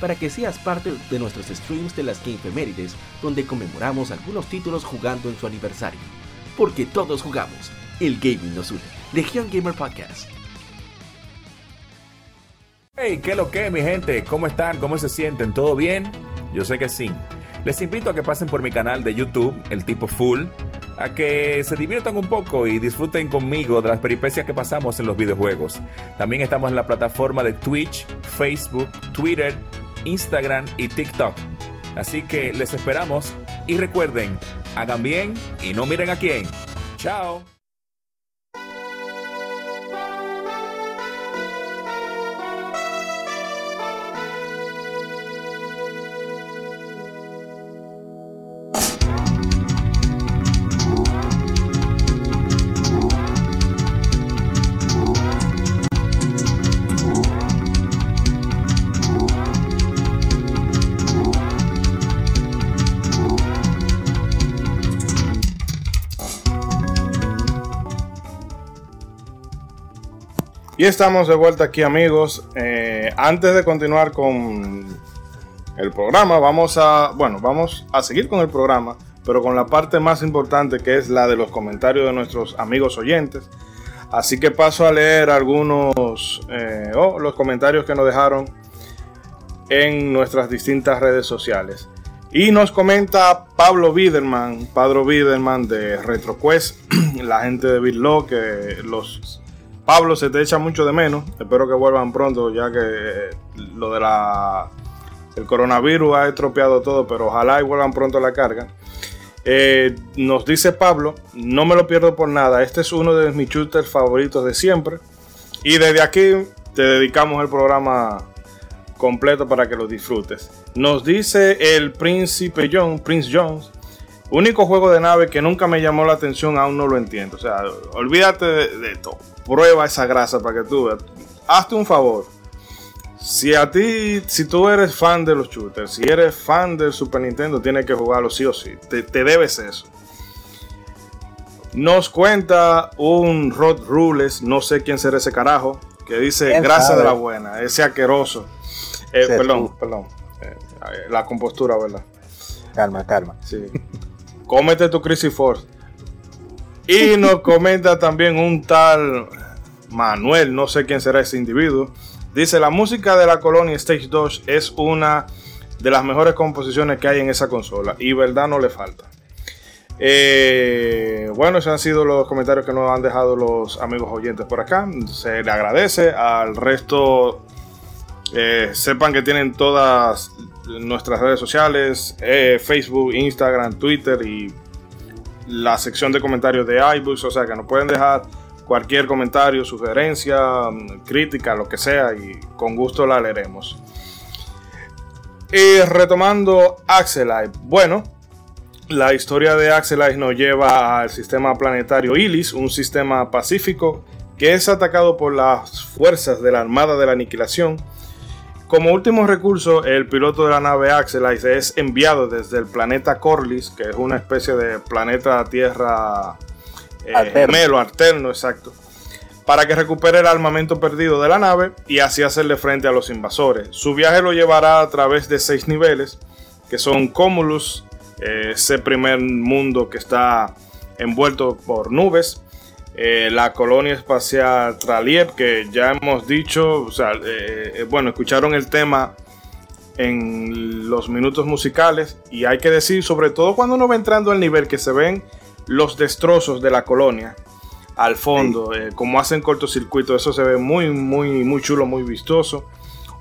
para que seas parte de nuestros streams de las Gamefemérides, donde conmemoramos algunos títulos jugando en su aniversario. Porque todos jugamos, el gaming nos une. Legion Gamer Podcast. Hey, ¿qué lo que, mi gente? ¿Cómo están? ¿Cómo se sienten? ¿Todo bien? Yo sé que sí. Les invito a que pasen por mi canal de YouTube, El Tipo Full, a que se diviertan un poco y disfruten conmigo de las peripecias que pasamos en los videojuegos. También estamos en la plataforma de Twitch, Facebook, Twitter, Instagram y TikTok. Así que les esperamos y recuerden, hagan bien y no miren a quién. Chao. Y estamos de vuelta aquí amigos. Eh, antes de continuar con el programa, vamos a, bueno, vamos a seguir con el programa, pero con la parte más importante que es la de los comentarios de nuestros amigos oyentes. Así que paso a leer algunos, eh, oh, los comentarios que nos dejaron en nuestras distintas redes sociales. Y nos comenta Pablo Biderman, Pablo Biderman de RetroQuest, la gente de BitLo que los Pablo, se te echa mucho de menos. Espero que vuelvan pronto, ya que eh, lo de la el coronavirus ha estropeado todo, pero ojalá y vuelvan pronto a la carga. Eh, nos dice Pablo, no me lo pierdo por nada. Este es uno de mis shooters favoritos de siempre. Y desde aquí te dedicamos el programa completo para que lo disfrutes. Nos dice el príncipe John, Prince Jones. Único juego de nave que nunca me llamó la atención, aún no lo entiendo. O sea, olvídate de, de todo prueba esa grasa para que tú veas. Hazte un favor. Si a ti, si tú eres fan de los shooters, si eres fan del Super Nintendo, tienes que jugarlo sí o sí. Te, debes eso. Nos cuenta un Rod Rules, no sé quién será ese carajo, que dice grasa de la buena, ese aqueroso. Eh, perdón, perdón. Eh, la compostura, ¿verdad? Calma, calma. Sí. Cómete tu Crisis Force. Y nos comenta también un tal Manuel, no sé quién será ese individuo. Dice, la música de la Colonia Stage 2 es una de las mejores composiciones que hay en esa consola. Y verdad no le falta. Eh, bueno, esos han sido los comentarios que nos han dejado los amigos oyentes por acá. Se le agradece. Al resto, eh, sepan que tienen todas nuestras redes sociales, eh, Facebook, Instagram, Twitter y la sección de comentarios de iBooks, o sea que nos pueden dejar cualquier comentario, sugerencia, mm, crítica, lo que sea, y con gusto la leeremos. Y retomando Axelite, bueno, la historia de Axelite nos lleva al sistema planetario Ilis, un sistema pacífico que es atacado por las fuerzas de la Armada de la Aniquilación como último recurso, el piloto de la nave Axelite es enviado desde el planeta Corlys, que es una especie de planeta Tierra eh, gemelo, alterno, exacto, para que recupere el armamento perdido de la nave y así hacerle frente a los invasores. Su viaje lo llevará a través de seis niveles, que son Cumulus, eh, ese primer mundo que está envuelto por nubes, eh, la colonia espacial Traliev, que ya hemos dicho, o sea, eh, eh, bueno, escucharon el tema en los minutos musicales y hay que decir, sobre todo cuando uno va entrando al nivel que se ven los destrozos de la colonia al fondo, eh, como hacen cortocircuito, eso se ve muy, muy, muy chulo, muy vistoso.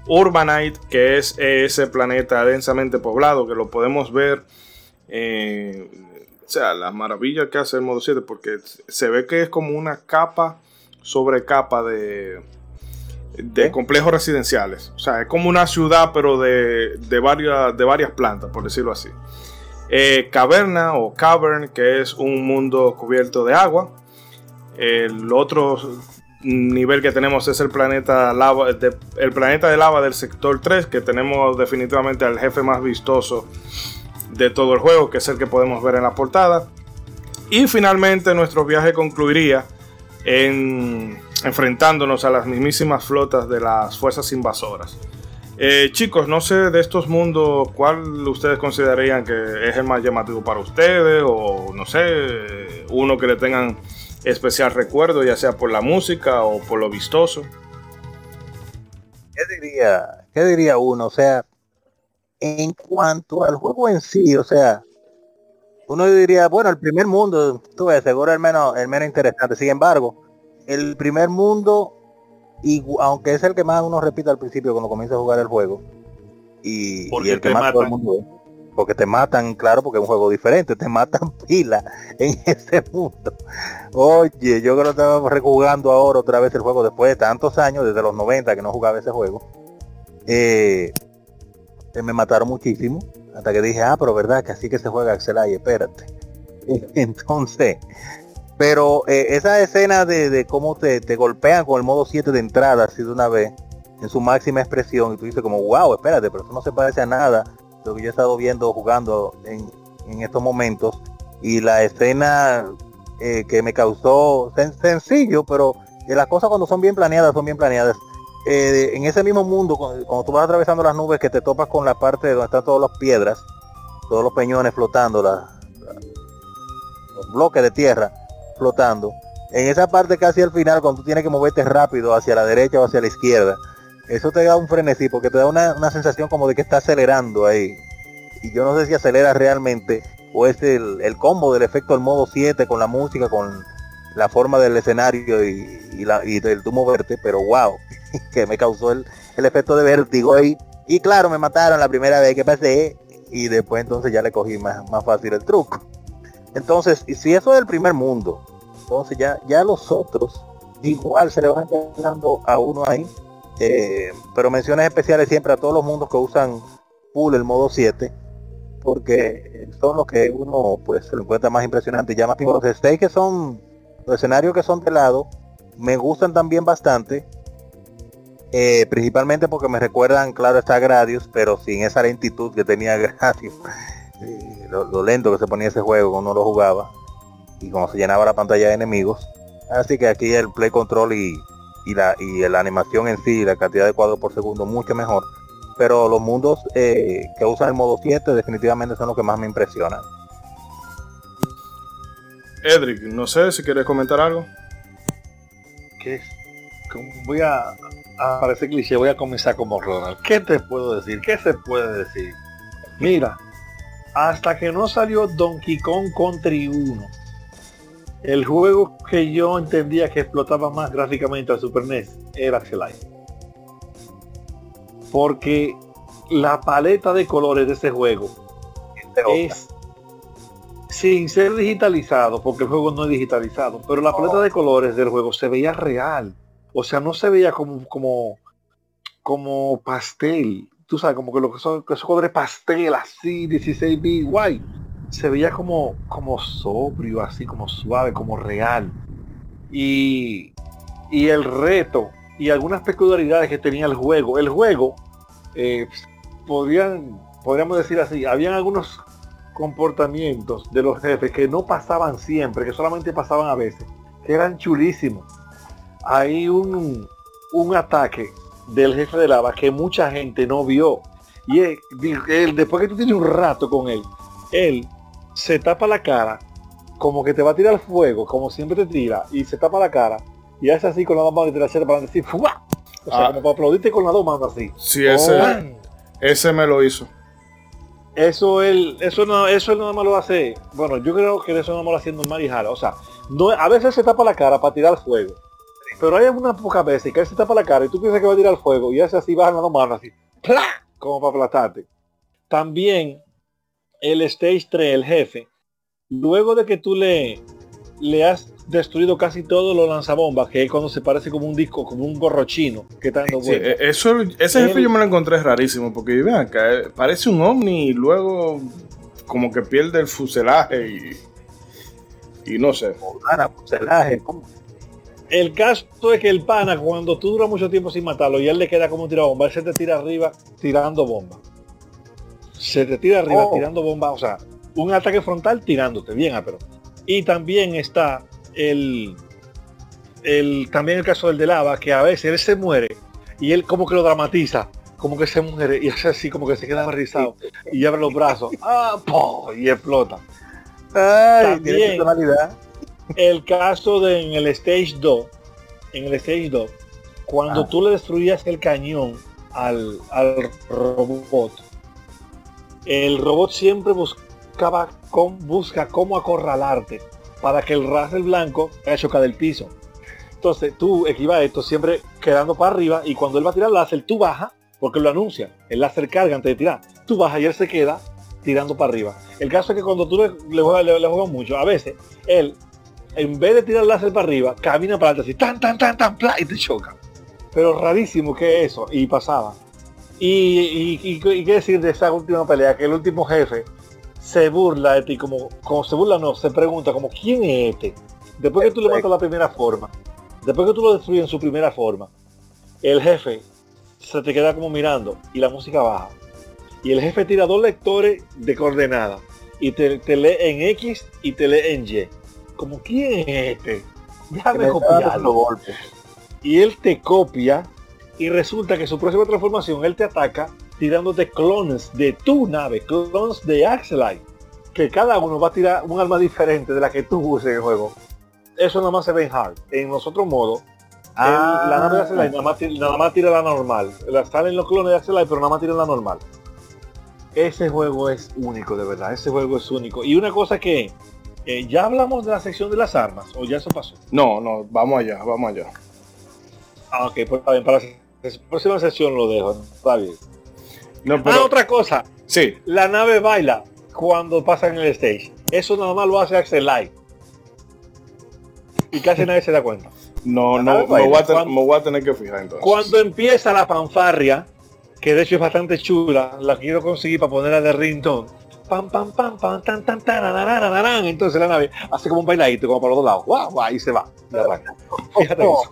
Urbanite, que es ese planeta densamente poblado, que lo podemos ver, eh, o sea, la maravilla que hace el modo 7, porque se ve que es como una capa sobre capa de, de complejos residenciales. O sea, es como una ciudad, pero de, varias, de varias plantas, por decirlo así. Eh, caverna o cavern, que es un mundo cubierto de agua. El otro nivel que tenemos es el planeta lava, el planeta de lava del sector 3, que tenemos definitivamente al jefe más vistoso de todo el juego, que es el que podemos ver en la portada. Y finalmente nuestro viaje concluiría en enfrentándonos a las mismísimas flotas de las fuerzas invasoras. Eh, chicos, no sé de estos mundos cuál ustedes considerarían que es el más llamativo para ustedes o no sé, uno que le tengan especial recuerdo, ya sea por la música o por lo vistoso. ¿Qué diría, qué diría uno? O sea, en cuanto al juego en sí, o sea, uno diría, bueno, el primer mundo, tú ves, seguro el menos, el menos interesante. Sin embargo, el primer mundo, y aunque es el que más uno repite al principio cuando comienza a jugar el juego, y, el que más todo el mundo porque te matan, claro, porque es un juego diferente, te matan pila en ese mundo. Oye, yo creo que estamos rejugando ahora otra vez el juego después de tantos años, desde los 90 que no jugaba ese juego. Eh, me mataron muchísimo, hasta que dije, ah, pero verdad que así que se juega Axel y espérate. Entonces, pero eh, esa escena de, cómo te, golpean con el modo 7 de entrada, así de una vez, en su máxima expresión, y tú dices como, wow, espérate, pero eso no se parece a nada lo que yo he estado viendo jugando en, estos momentos. Y la escena eh, que me causó sencillo, pero las cosas cuando son bien planeadas, son bien planeadas. Eh, en ese mismo mundo, cuando, tú vas atravesando las nubes, que te topas con la parte donde están todas las piedras, todos los peñones flotando, los bloques de tierra, flotando. En esa parte casi al final, cuando tú tienes que moverte rápido hacia la derecha o hacia la izquierda, eso te da un frenesí porque te da una, sensación como de que está acelerando ahí. Y yo no sé si acelera realmente o es el, combo del efecto del modo 7 con la música, con la forma del escenario y, la, y del tú moverte, pero wow, que me causó el, efecto de vértigo ahí. Y claro, me mataron la primera vez que pasé y después entonces ya le cogí más, más fácil el truco. Entonces, si eso es el primer mundo, entonces ya, ya los otros igual se le van quedando a uno ahí. Eh, pero menciones especiales siempre a todos los mundos que usan full el modo 7 porque son los que uno pues se lo encuentra más impresionante. Ya más los stakes que son los escenarios que son de lado me gustan también bastante eh, principalmente porque me recuerdan claro está Gradius pero sin esa lentitud que tenía Gradius lo, lento que se ponía ese juego cuando uno lo jugaba y cuando se llenaba la pantalla de enemigos. Así que aquí el play control y, la, y la animación en sí, la cantidad de cuadros por segundo, mucho mejor. Pero los mundos eh, que usan el modo 7 definitivamente son los que más me impresionan. Edric, no sé si quieres comentar algo. ¿Qué? Voy a, a parecer cliché, voy a comenzar como Ronald. ¿Qué te puedo decir? ¿Qué se puede decir? Mira, hasta que no salió Donkey Kong Country 1. El juego que yo entendía que explotaba más gráficamente al Super NES era Axelite. Porque la paleta de colores de ese juego es sin ser digitalizado, porque el juego no es digitalizado, pero la paleta de colores del juego se veía real. O sea, no se veía como, como, como pastel tú sabes, como que lo que son esos colores pastel así, 16 bit, guay. Se veía como, como sobrio, así como suave, como real. Y, y el reto y algunas peculiaridades que tenía el juego. El juego, eh, podrían, podríamos decir así, habían algunos comportamientos de los jefes que no pasaban siempre, que solamente pasaban a veces, que eran chulísimos. Hay un, un ataque del jefe de lava que mucha gente no vio. Y él, después que tú tienes un rato con él, él se tapa la cara, como que te va a tirar fuego, como siempre te tira, y se tapa la cara, y hace así con la y te la para decir, ¡fua! O sea, ah. como para aplaudirte con las dos manos así. Sí, ese, Ese me lo hizo. Eso él, eso no, eso él nada más lo hace. Bueno, yo creo que eso nada más lo hace normal y jala. O sea, no, a veces se tapa la cara para tirar fuego. Pero hay unas pocas veces que él se tapa la cara y tú piensas que va a tirar fuego y hace así, baja las manos así, ¡plá! como para aplastarte. También el Stage 3, el jefe, luego de que tú le, le has destruido casi todos los lanzabombas, que es cuando se parece como un disco, como un gorro chino que está dando Sí, eh, eso, ese jefe yo me lo encontré rarísimo, porque vean acá, parece un ovni y luego como que pierde el fuselaje y, y no sé. Fuselaje, ¿cómo? El caso es que el pana, cuando tú duras mucho tiempo sin matarlo y él le queda como un tirabomba, él se te tira arriba tirando bomba. Se te tira arriba Oh. tirando bomba, o sea, un ataque frontal tirándote, bien pero Y también está el, el también el caso del de lava, que a veces él se muere y él como que lo dramatiza, como que se muere y hace así, como que se queda rizado y abre los brazos ¡ah, po! y explota. Ay, tiene También. personalidad. El caso de en el Stage 2, en el Stage 2, cuando Ah. tú le destruías el cañón al, al robot, el robot siempre buscaba con, busca cómo acorralarte para que el raser blanco te choca del piso. Entonces tú esquivas esto siempre quedando para arriba y cuando él va a tirar el láser, tú bajas, porque lo anuncia. El láser carga antes de tirar. Tú bajas y él se queda tirando para arriba. El caso es que cuando tú le, le juegas, le- le juegas mucho, a veces él, en vez de tirar el láser para arriba, camina para adelante así, tan, tan, tan, tan, pla, y te choca. Pero rarísimo que eso, y pasaba. Y, y, y- y qué decir de esa última pelea, que el último jefe se burla de ti, como, como se burla no, se pregunta como ¿quién es este? Después que tú le matas la primera forma, después que tú lo destruyes en su primera forma, el jefe se te queda como mirando y la música baja. Y el jefe tira dos lectores de coordenadas y te, te lee en X y te lee en Y. Como ¿quién es este? Déjame copiarlo los golpes. y él te copia y resulta que su próxima transformación él te ataca tirándote clones de tu nave, clones de Axelite, que cada uno va a tirar un arma diferente de la que tú uses en el juego. Eso nada más se ve en hard. En los otros modos, Ah. el- la nave de Axelite nada más, tira, nada más tira la normal. La salen los clones de Axelite, pero nada más tira la normal. Ese juego es único, de verdad. Ese juego es único. Y una cosa que eh, ya hablamos de la sección de las armas, o ya eso pasó. No, no, vamos allá, vamos allá. Ah, ok, pues está bien, para la próxima sesión lo dejo, está bien. No, Ah, otra cosa, sí, la nave baila cuando pasa en el stage. Eso nada más lo hace Axel Light. Y casi nadie se da cuenta. no, no, me voy, a ten- cuando- me voy a tener que fijar entonces. Cuando empieza la fanfarria, que de hecho es bastante chula, la quiero conseguir para ponerla de ringtone. Pam, pam, pam, pam, tan, tan, tarararararán. Entonces la nave hace como un bailadito, como para los dos lados. Guau, guau, y se va. y arranca. Fíjate eso.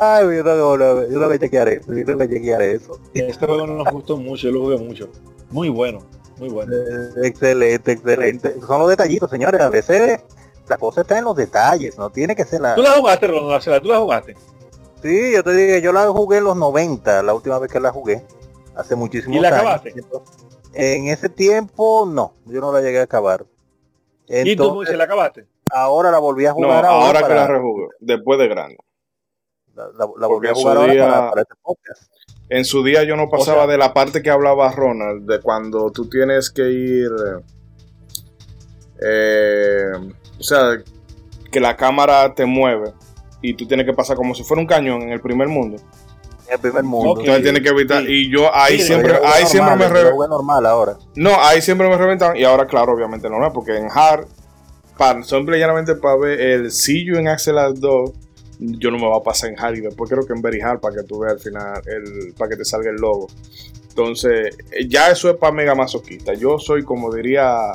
Ay, yo que- yo tengo que chequear eso, yo tengo que chequear eso. Este juego no nos gustó mucho, yo lo jugué mucho. Muy bueno, muy bueno. Eh, excelente, excelente. Son los detallitos, señores. A veces la cosa está en los detalles, no tiene que ser la... ¿Tú la jugaste, Ronald? ¿Tú la jugaste? Sí, yo te dije, yo la jugué en los 90, la última vez que la jugué, hace muchísimos ¿Y la años. acabaste? En ese tiempo, no, yo no la llegué a acabar. ¿Y tú, Moisés, la acabaste? ahora la volví a No, jugar ahora, que la rejugué, después de grande. la, la- la Porque volví a en su jugar ahora día- para, para este podcast. En su día yo no pasaba sea- de la parte que hablaba Ronald, de cuando tú tienes que ir, eh, o sea, que la cámara te mueve y tú tienes que pasar como si fuera un cañón en el primer mundo. El primer mundo. Ok. Entonces tienes que evitar Sí. y yo ahí Sí, siempre, Yo ahí siempre me normal, yo la re- jugué normal ahora. no, ahí siempre me reventaron y ahora claro, obviamente no, no, porque en hard, para, simple y llanamente para ver el sillo en Axel 2, yo no me va a pasar en hard y después creo que en very hard para que tú veas al final, el, para que te salga el logo. Entonces, eh, ya eso es para mega masoquista. Yo soy, como diría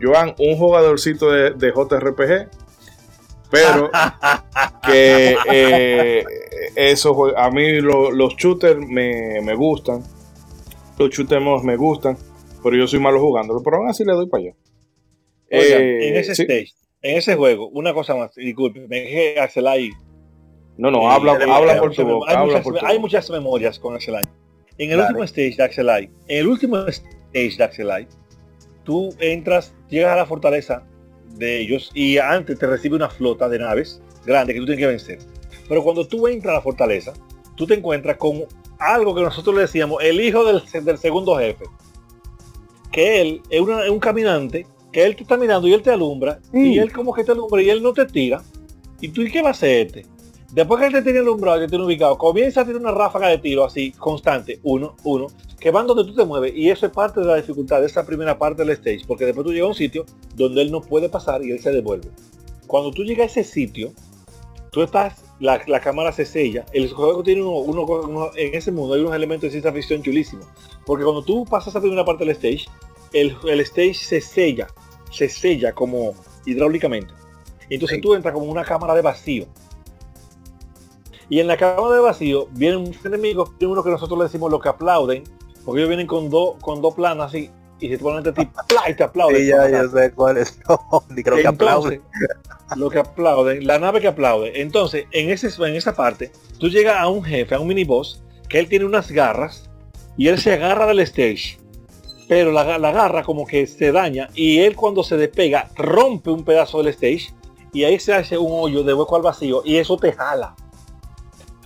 Joan, un jugadorcito de, de JRPG, pero que eh, eso, a mí lo- los shooters me, me gustan, los shooters me gustan, pero yo soy malo jugándolo, pero aún así le doy para allá. Oigan, Eh, en ese sí. stage, en ese juego, una cosa más, disculpe, me dejé Axel ahí. No, no, Eh, habla, habla por tu boca. Hay, habla muchas, por tu hay boca. muchas memorias con Axelite. En el Dale. último stage de Axelite, en el último stage de tú entras, llegas a la fortaleza de ellos y antes te recibe una flota de naves grandes que tú tienes que vencer. Pero cuando tú entras a la fortaleza, tú te encuentras con algo que nosotros le decíamos, el hijo del, del segundo jefe. Que él es, una- es un caminante, que él te está mirando y él te alumbra, Sí. y él como que te alumbra y él no te tira. ¿Y tú y qué va a hacer este? Después que él te tiene alumbrado y te tiene ubicado, comienza a tirar una ráfaga de tiro así, constante, uno, uno, que van donde tú te mueves. Y eso es parte de la dificultad de esa primera parte del stage, porque después tú llegas a un sitio donde él no puede pasar y él se devuelve. Cuando tú llegas a ese sitio, tú estás, la, la cámara se sella, el juego tiene uno, uno- uno- en ese mundo hay unos elementos de ciencia ficción chulísimos. Porque cuando tú pasas esa primera parte del stage, el, el stage se sella, se sella como hidráulicamente. Y entonces Sí. tú entras como una cámara de vacío. Y en la cámara de vacío vienen unos enemigos, unos que nosotros le decimos los que aplauden, porque ellos vienen con dos con dos planas así, y se te ponen ante ti, y te aplauden. Sí, ya, yo sé cuáles son. Y creo que aplauden. Entonces, Lo que aplauden, la nave que aplaude. Entonces, en, ese, en esa parte, tú llegas a un jefe, a un miniboss, que él tiene unas garras y él se agarra del stage. Pero la, la garra como que se daña y él cuando se despega rompe un pedazo del stage y ahí se hace un hoyo de hueco al vacío y eso te jala.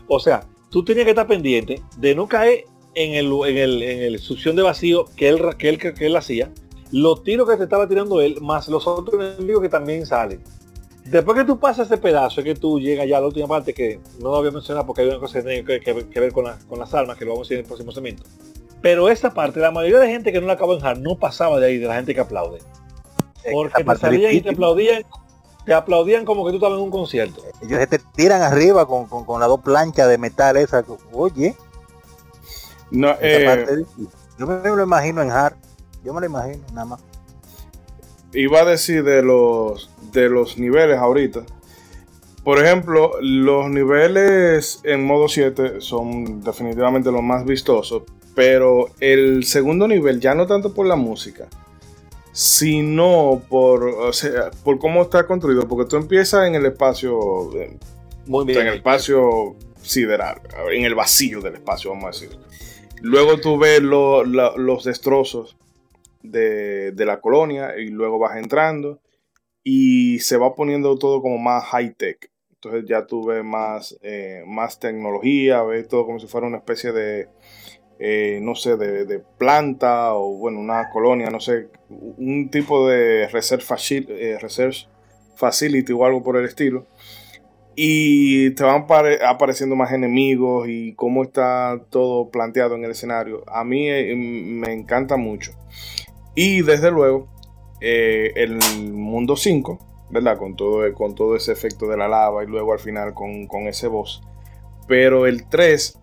O sea, tú tenías que estar pendiente de no caer en el, en el, en el succión de vacío que él, que él, que él hacía, los tiros que te estaba tirando él, más los otros enemigos que también salen. Después que tú pasas ese pedazo, es que tú llegas ya a la última parte que no lo voy a mencionar porque hay una cosa que tiene que, que- que ver con, la- con las armas, que lo vamos a decir en el próximo segmento. Pero esa parte, la mayoría de gente que no la acaba de dejar no pasaba de ahí, de la gente que aplaude. Porque Esa te salían y te aplaudían, te aplaudían como que tú estabas en un concierto. Ellos te tiran arriba con, con, con las dos planchas de metal esas. Oye, No, eh, parte. Yo me lo imagino en hard. Yo me lo imagino, nada más. iba a decir de los de los niveles ahorita. Por ejemplo, los niveles en modo 7 son definitivamente los más vistosos, pero el segundo nivel ya no tanto por la música, sino por, o sea, por cómo está construido, porque tú empiezas en el espacio Muy en el espacio sideral, en el vacío del espacio, vamos a decir. Luego tú ves los destrozos de, la colonia y luego vas entrando y se va poniendo todo como más high tech. Entonces ya tú ves más, eh, más tecnología, ves todo como si fuera una especie de, eh, no sé, de, planta o bueno, una colonia, no sé, un tipo de research, eh, research facility o algo por el estilo y te van apare- apareciendo más enemigos y cómo está todo planteado en el escenario. A mí eh, me encanta mucho. Y desde luego, eh, el mundo 5, ¿verdad? Con todo, con todo ese efecto de la lava y luego al final con, con ese boss. Pero el 3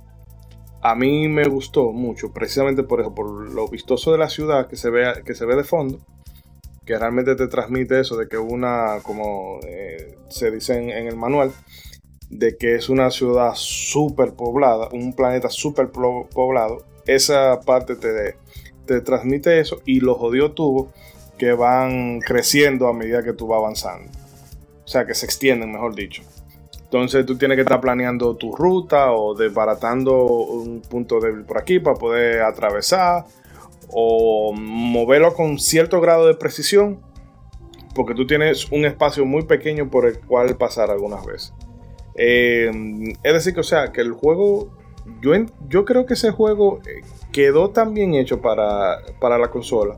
a mí me gustó mucho, precisamente por eso, por lo vistoso de la ciudad que se que se ve de fondo que realmente te transmite eso de que una, como eh, se dice en, el manual, de que es una ciudad súper poblada, un planeta súper poblado, esa parte te, te transmite eso y los jodidos tubos que van creciendo a medida que tú vas avanzando. O sea, que se extienden, mejor dicho. Entonces tú tienes que estar planeando tu ruta o desbaratando un punto débil por aquí para poder atravesar o moverlo con cierto grado de precisión porque tú tienes un espacio muy pequeño por el cual pasar algunas veces. Eh, es decir, que o sea, que el juego, yo, yo creo que ese juego eh, quedó tan bien hecho para, para la consola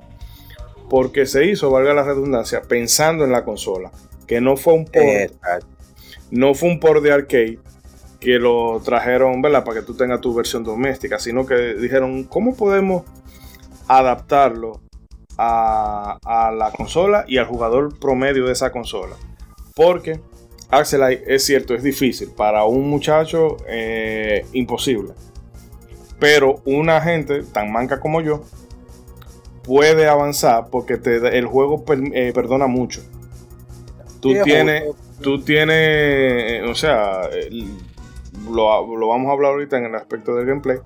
porque se hizo, valga la redundancia, pensando en la consola, que no fue un port, no fue un port de arcade que lo trajeron, ¿verdad? Para que tú tengas tu versión doméstica, sino que dijeron, ¿cómo podemos adaptarlo a, a la consola y al jugador promedio de esa consola? Porque Axelite es cierto, es difícil. Para un muchacho, eh, imposible. Pero una gente tan manca como yo puede avanzar porque te, el juego per- eh, perdona mucho. Tú tienes, tú tienes, eh, o sea, lo, lo vamos a hablar ahorita en el aspecto del gameplay.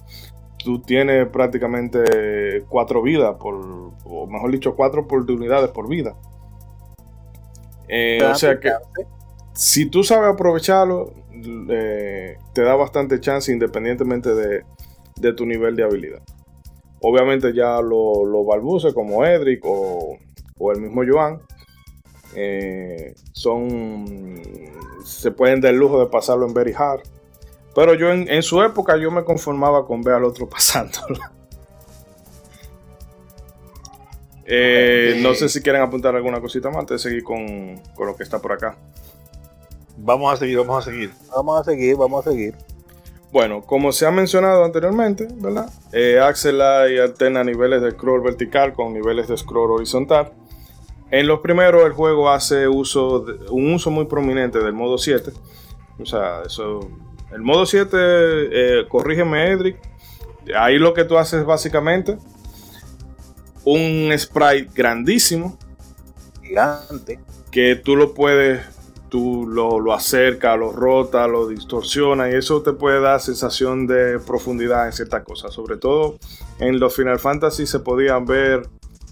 Tú tienes prácticamente cuatro vidas, por, o mejor dicho, cuatro oportunidades por vida. Eh, o sea que si tú sabes aprovecharlo, eh, te da bastante chance independientemente de, tu nivel de habilidad. Obviamente ya los lo balbuces como Edric o, o el mismo Joan eh, son se pueden dar el lujo de pasarlo en very hard Pero yo en, en su época yo me conformaba con ver al otro pasándola. Eh, no sé si quieren apuntar alguna cosita más antes de seguir con, con, lo que está por acá. Vamos a seguir, vamos a seguir. Vamos a seguir, vamos a seguir. Bueno, como se ha mencionado anteriormente, ¿verdad? Eh, Axelite alterna niveles de scroll vertical con niveles de scroll horizontal. En los primeros el juego hace uso de, un uso muy prominente del modo 7. O sea, eso, el modo 7, eh, corrígeme Edric, ahí lo que tú haces básicamente un sprite grandísimo. Gigante. Que tú lo puedes, tú lo, lo acercas, lo rota, lo distorsiona y eso te puede dar sensación de profundidad en ciertas cosas. Sobre todo en los Final Fantasy se podían ver,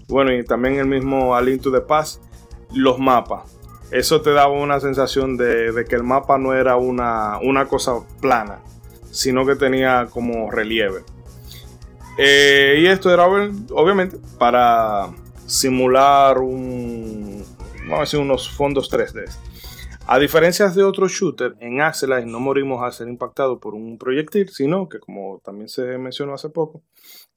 bueno, y también el mismo A Link to the Past, los mapas. Eso te daba una sensación de, que el mapa no era una, cosa plana, sino que tenía como relieve. Eh, y esto era obviamente para simular unos fondos 3D. A diferencia de otros shooters, en Axelite no morimos al ser impactados por un proyectil, sino que como también se mencionó hace poco,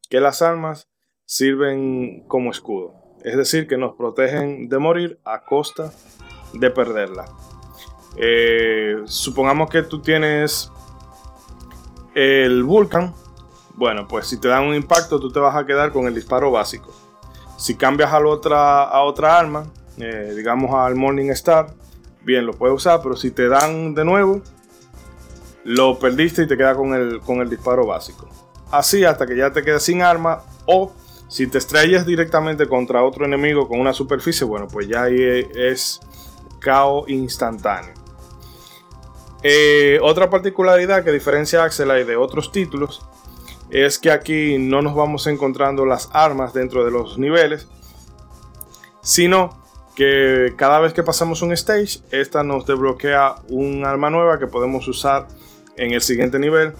que las armas sirven como escudo. Es decir, que nos protegen de morir a costa de perderla. Eh, supongamos que tú tienes el Vulcan, bueno, pues si te dan un impacto, tú te vas a quedar con el disparo básico. Si cambias a, otra, a otra arma, eh, digamos al Morning Star, bien, lo puedes usar, pero si te dan de nuevo, lo perdiste y te quedas con el, con el disparo básico. Así hasta que ya te quedes sin arma o si te estrellas directamente contra otro enemigo con una superficie, bueno, pues ya ahí es caos instantáneo. Eh, otra particularidad que diferencia a Axelite de otros títulos es que aquí no nos vamos encontrando las armas dentro de los niveles, sino que cada vez que pasamos un stage, esta nos desbloquea un arma nueva que podemos usar en el siguiente nivel.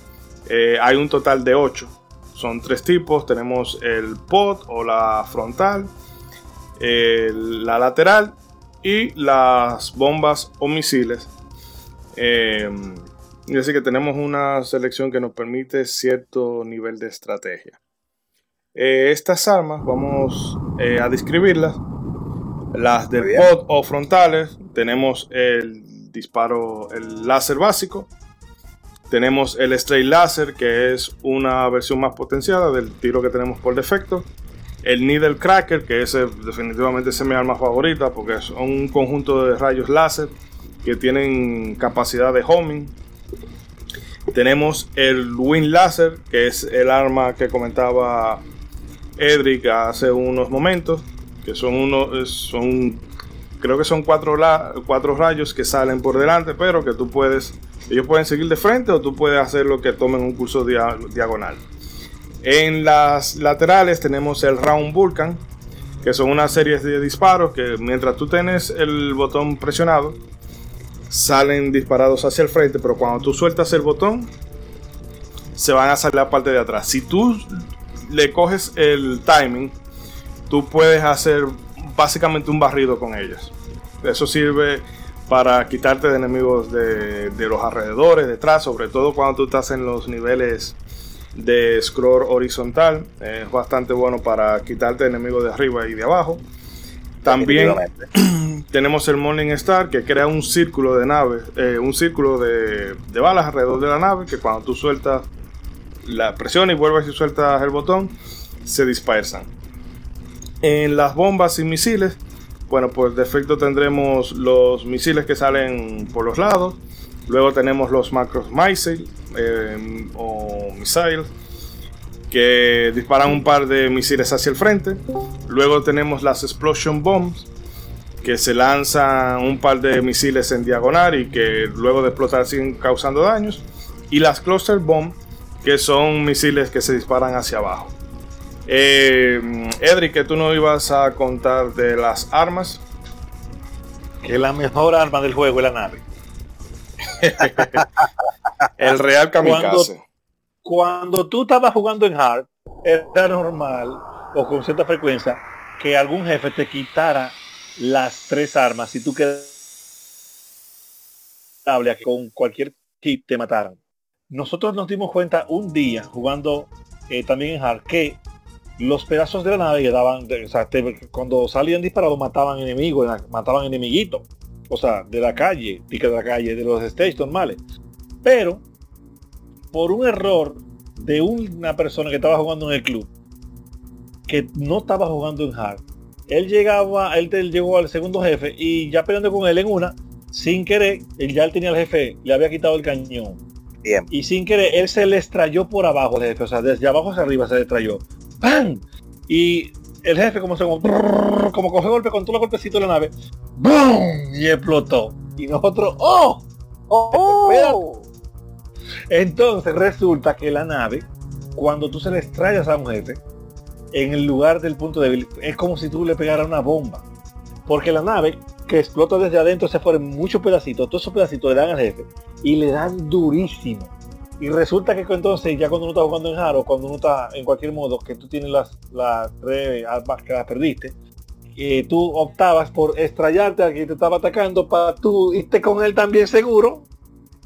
Eh, hay un total de 8. Son tres tipos. Tenemos el pod o la frontal, la lateral y las bombas o misiles. Eh, y así que tenemos una selección que nos permite cierto nivel de estrategia. Eh, estas armas vamos eh, a describirlas. Las del pod o frontales tenemos el disparo, el láser básico. Tenemos el straight laser que es una versión más potenciada del tiro que tenemos por defecto. El needle cracker que es definitivamente es mi arma favorita porque es un conjunto de rayos láser que tienen capacidad de homing tenemos el Wind Laser, que es el arma que comentaba Edric hace unos momentos, que son unos, son, creo que son cuatro, cuatro rayos que salen por delante, pero que tú puedes, ellos pueden seguir de frente o tú puedes hacer lo que tomen un curso diagonal. En las laterales tenemos el Round Vulcan, que son una serie de disparos que mientras tú tienes el botón presionado, salen disparados hacia el frente, pero cuando tú sueltas el botón, se van a salir a la parte de atrás. Si tú le coges el timing, tú puedes hacer básicamente un barrido con ellos. Eso sirve para quitarte de enemigos de, los alrededores, detrás, sobre todo cuando tú estás en los niveles de scroll horizontal. Es bastante bueno para quitarte de enemigos de arriba y de abajo. También tenemos el Morning Star que crea un círculo de naves, eh, un círculo de, balas alrededor de la nave que cuando tú sueltas la presión y vuelves y sueltas el botón, se dispersan. En las bombas y misiles, bueno, pues de efecto tendremos los misiles que salen por los lados. Luego tenemos los macros missile eh, o missiles que disparan un par de misiles hacia el frente. Luego tenemos las explosion bombs que se lanzan un par de misiles en diagonal y que luego de explotar siguen causando daños. Y las cluster bomb que son misiles que se disparan hacia abajo. Eh, Edric, que tú no ibas a contar de las armas. Que la mejor arma del juego la nave. el real kamikaze cuando tú estabas jugando en hard, era normal o con cierta frecuencia que algún jefe te quitara las tres armas si tú quedas con cualquier hit te mataran. nosotros nos dimos cuenta un día jugando eh, también en Hard que los pedazos de la nave que daban, o sea, cuando salían disparados mataban enemigos, mataban enemiguitos, o sea, de la calle, que de la calle, de los stages normales. Pero, por un error de una persona que estaba jugando en el club, que no estaba jugando en hard, él llegaba, él, llegó al segundo jefe y ya peleando con él en una, sin querer, él ya él tenía el jefe, le había quitado el cañón. Bien. Y sin querer, él se le estrelló por abajo al jefe, o sea, desde abajo hacia arriba se le estrelló. ¡Pam! Y el jefe como se como, brrr, como cogió golpe con todos los golpecitos de la nave, ¡boom! Y explotó. Y nosotros, ¡oh! ¡Oh! Entonces resulta que la nave, cuando tú se le estrellas a un jefe, en el lugar del punto débil, es como si tú le pegaras una bomba. Porque la nave que explota desde adentro se fueron muchos pedacitos, todos esos pedacitos le dan al jefe y le dan durísimo. Y resulta que entonces ya cuando uno está jugando en Haro, cuando uno está en cualquier modo, que tú tienes las, las tres armas que las perdiste, eh, tú optabas por estrellarte a quien te estaba atacando para tú irte con él también seguro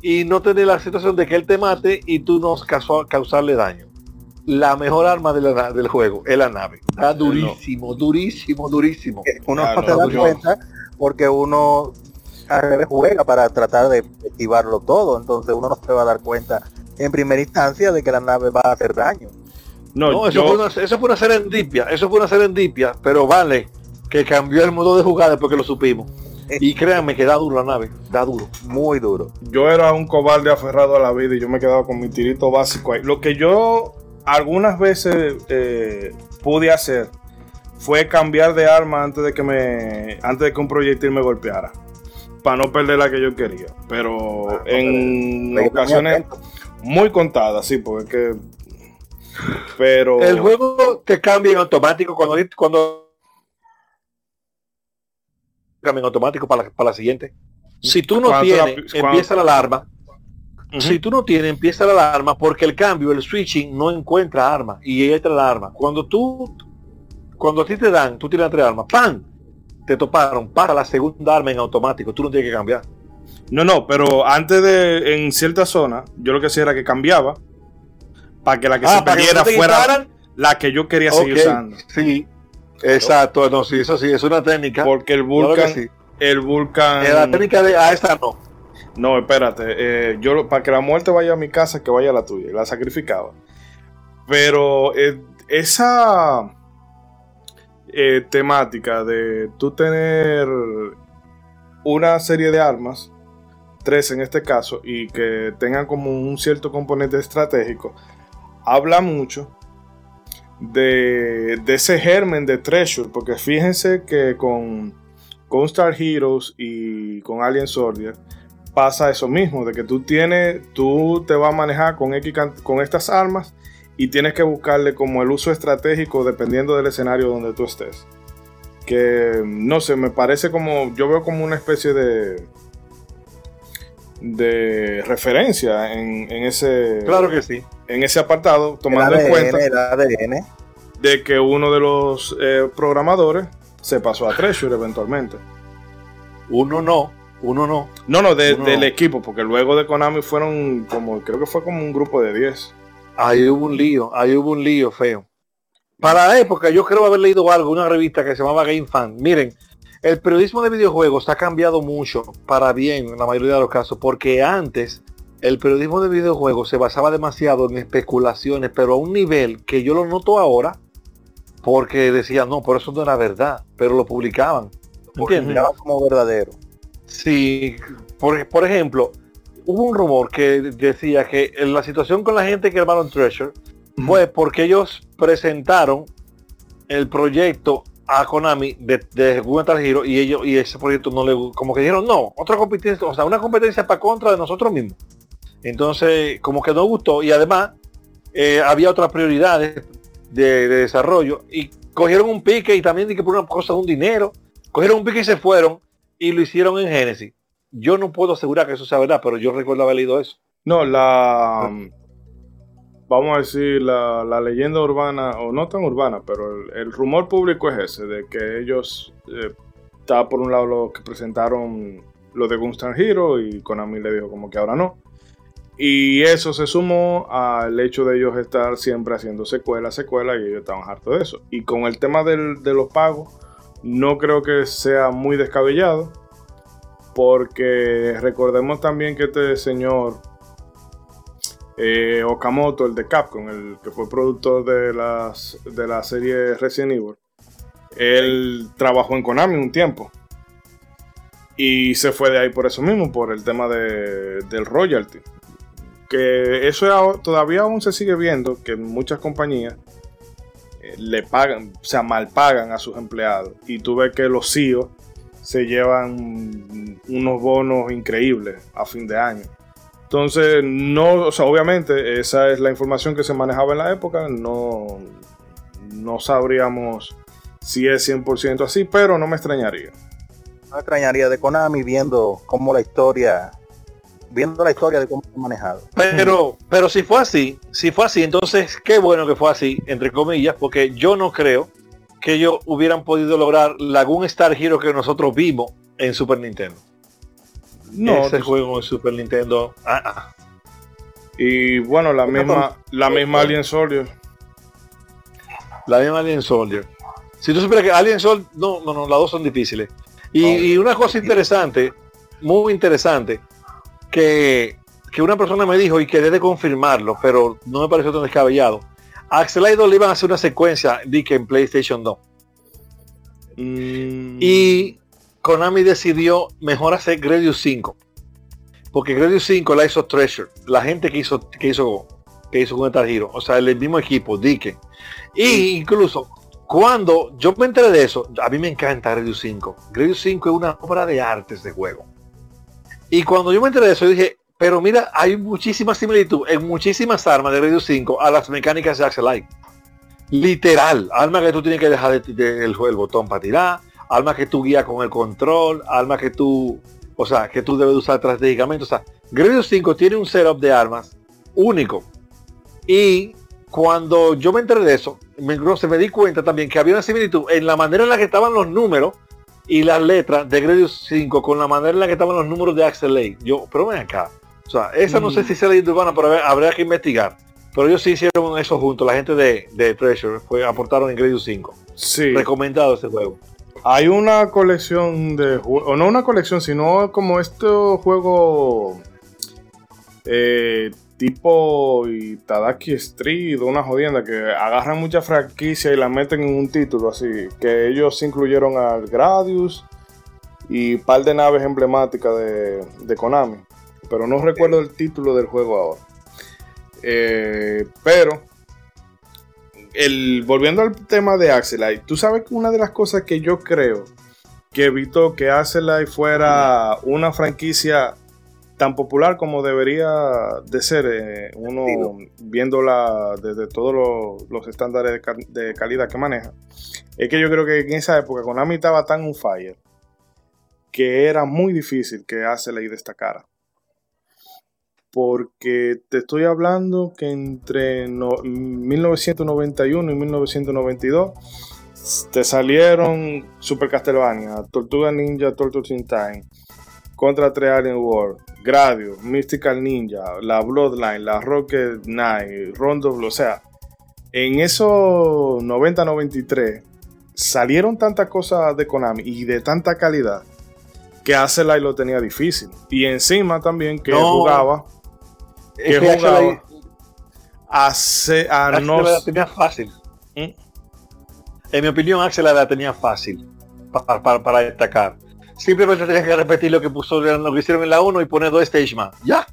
y no tener la situación de que él te mate y tú no causó- causarle daño. La mejor arma de la na- del juego es la nave. Está durísimo, durísimo, durísimo. Uno Ah, no se da cuenta porque uno juega para tratar de esquivarlo todo, entonces uno no se va a dar cuenta en primera instancia de que la nave va a hacer daño. No, No, eso, yo- fue una, eso fue una serendipia, eso fue una serendipia, pero vale que cambió el modo de jugar después que lo supimos. Y créanme que da duro la nave, da duro. Muy duro. yo era un cobarde aferrado a la vida y yo me quedaba con mi tirito básico ahí. Lo que yo algunas veces eh, pude hacer fue cambiar de arma antes de que me antes de que un proyectil me golpeara para no perder la que yo quería. Pero en Pero- ocasiones muy contadas, sí, porque es que pero El juego te cambia en automático cuando cuando cambia en automático para la, para la siguiente. Si tú no tienes, la- empieza la alarma. Si tú no tienes, empieza la alarma porque el cambio, el switching no encuentra arma y entra la arma. Cuando tú, cuando a ti te dan, tú tienes tres armas, ¡pam! Te toparon, para la segunda arma en automático, tú no tienes que cambiar. No, no, pero antes de en cierta zona, yo lo que hacía era que cambiaba para que la que se Ah, que perdiera fuera quitaran. la que yo quería seguir Ok, usando. Sí, exacto, no, sí, eso sí, es una técnica. Porque el Vulcan, sí. el Vulcan, Eh, La técnica de a esta no. no, espérate, eh, yo para que la muerte vaya a mi casa, que vaya a la tuya, la sacrificaba. Pero eh, esa eh, temática de tú tener una serie de armas, tres en este caso, y que tengan como un cierto componente estratégico, habla mucho de, ese germen de Treasure, porque fíjense que con, con Star Heroes y con Alien Soldier pasa eso mismo, de que tú tienes, tú te vas a manejar con, X con estas armas y tienes que buscarle como el uso estratégico dependiendo del escenario donde tú estés. Que no sé, me parece como, yo veo como una especie de de referencia en, en ese Claro que sí. en ese apartado, tomando en cuenta el ADN. de que uno de los eh, programadores se pasó a Treasure eventualmente. Uno no, uno no. No, no, de- Uno- del equipo, porque luego de Konami fueron como, creo que fue como un grupo de 10. Ahí hubo un lío, ahí hubo un lío feo. Para la época, yo creo haber leído algo, una revista que se llamaba Game Fan. Miren, el periodismo de videojuegos ha cambiado mucho para bien en la mayoría de los casos, porque antes el periodismo de videojuegos se basaba demasiado en especulaciones, pero a un nivel que yo lo noto ahora, porque decían, no, por eso no era verdad, pero lo publicaban. ¿Entiendes? Miraba como verdadero. Sí, por, por ejemplo, hubo un rumor que decía que en la situación con la gente que armaron Treasure fue porque ellos presentaron el proyecto a Konami de, de Hero y ellos y ese proyecto no le como que dijeron no, otra competencia, o sea, una competencia para contra de nosotros mismos. Entonces, como que no gustó y además eh, había otras prioridades de, de desarrollo y cogieron un pique y también di que por una cosa un dinero, cogieron un pique y se fueron y lo hicieron en Genesis. Yo no puedo asegurar que eso sea verdad, pero yo recuerdo haber leído eso. No, la. Vamos a decir, la, leyenda urbana, o no tan urbana, pero el, rumor público es ese, de que ellos. eh, está por un lado los que presentaron lo de Gunstar Hero y Konami le dijo como que ahora no. Y eso se sumó al hecho de ellos estar siempre haciendo secuelas, secuelas, y ellos estaban hartos de eso. Y con el tema del- de los pagos, no creo que sea muy descabellado, porque recordemos también que este señor eh, Okamoto, el de Capcom, el que fue productor de, las, de la serie Resident Evil, él trabajó en Konami un tiempo. Y se fue de ahí por eso mismo, por el tema de- del royalty. Que eso todavía aún se sigue viendo que muchas compañías eh, le pagan, o sea, mal pagan a sus empleados. Y tú ves que los CEOs se llevan unos bonos increíbles a fin de año. Entonces, no, o sea, obviamente esa es la información que se manejaba en la época, no, no sabríamos si es 100% así, pero no me extrañaría. No me extrañaría de Konami viendo cómo la historia, viendo la historia de cómo se ha manejado. Pero, pero si fue así, si fue así, entonces qué bueno que fue así, entre comillas, porque yo no creo que ellos hubieran podido lograr Lagoon Star Hero que nosotros vimos en Super Nintendo. No, Ese juego en Super Nintendo. ah, ah. y bueno, la misma, la misma Alien Soldier. La misma Alien Soldier. Si tú supieras que Alien Soldier, no, no, no, las dos son difíciles. Y, y una cosa interesante, muy interesante, que, que una persona me dijo y quedé de confirmarlo, pero no me pareció tan descabellado. A Axel Idol le iban a hacer una secuencia de que en PlayStation 2. Mm, Y Konami decidió mejor hacer Gradius 5. Porque Gradius 5 la hizo Treasure, la gente que hizo, que hizo, que hizo con Hero. O sea, el mismo equipo, Dike. Y incluso cuando yo me enteré de eso, a mí me encanta Gradius 5. Gradius 5 es una obra de arte de juego. Y cuando yo me enteré de eso, dije, pero mira, hay muchísima similitud en muchísimas armas de Gradius 5 a las mecánicas de Axelite. Literal, arma que tú tienes que dejar de- de- el, el botón para tirar, arma que tú guías con el control, arma que tú, o sea, que tú debes usar estratégicamente. O sea, Gradius 5 tiene un setup de armas único. Y cuando yo me enteré de eso, me, no sé, me di cuenta también que había una similitud en la manera en la que estaban los números y las letras de Gradius 5 con la manera en la que estaban los números de Axel Lane. Yo, pero ven acá. O sea, esa no sé Mm. si sea leyenda urbana, pero habrá- habría que investigar. Pero ellos sí hicieron eso juntos. La gente de, de Treasure fue, aportaron en Gradius 5. sí, Recomendado ese juego. Hay una colección de juegos, o no una colección, sino como este juego eh, tipo Itadaki Street o una jodienda que agarran mucha franquicia y la meten en un título así. Que ellos incluyeron al Gradius y par de naves emblemáticas de, de Konami. Pero no recuerdo el título del juego ahora. Eh, pero el, volviendo al tema de Axelite, tú sabes que una de las cosas que yo creo que evitó que Axelite fuera una franquicia tan popular como debería de ser, eh, uno viéndola desde todos los, los estándares de, ca- de calidad que maneja, es que yo creo que en esa época Konami estaba tan on fire que era muy difícil que Axelite destacara. Porque te estoy hablando que entre no- 1991 y 1992 te salieron Super Castlevania, Tortuga Ninja, Turtles in Time, Contra 3 Alien War, Gradius, Mystical Ninja, la Bloodline, la Rocket Knight, Rondo, o sea, en esos 90-93 salieron tantas cosas de Konami y de tanta calidad que Axelite lo tenía difícil. Y encima también que No. jugaba que jugaba ahí- a, se- a Axel no la tenía fácil. ¿Mm? En mi opinión, Axel la tenía fácil para, para- para destacar. Simplemente tenías que repetir lo que puso lo que hicieron en la 1 y poner dos stage más. Ya.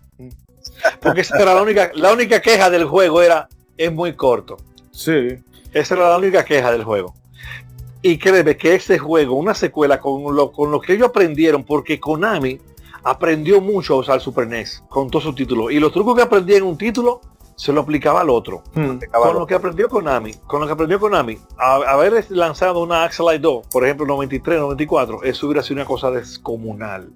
Porque esa era la única, la única queja del juego era es muy corto. Sí, Esa era la única queja del juego. Y créeme que ese juego, una secuela con lo, con lo que ellos aprendieron, porque Konami aprendió mucho a usar Super NES con todos sus títulos. Y los trucos que aprendía en un título se lo aplicaba al otro. Hmm. Con lo que aprendió Konami, con lo que aprendió Konami, a, haber lanzado una Axelite 2, por ejemplo, 93, 94, eso hubiera sido una cosa descomunal.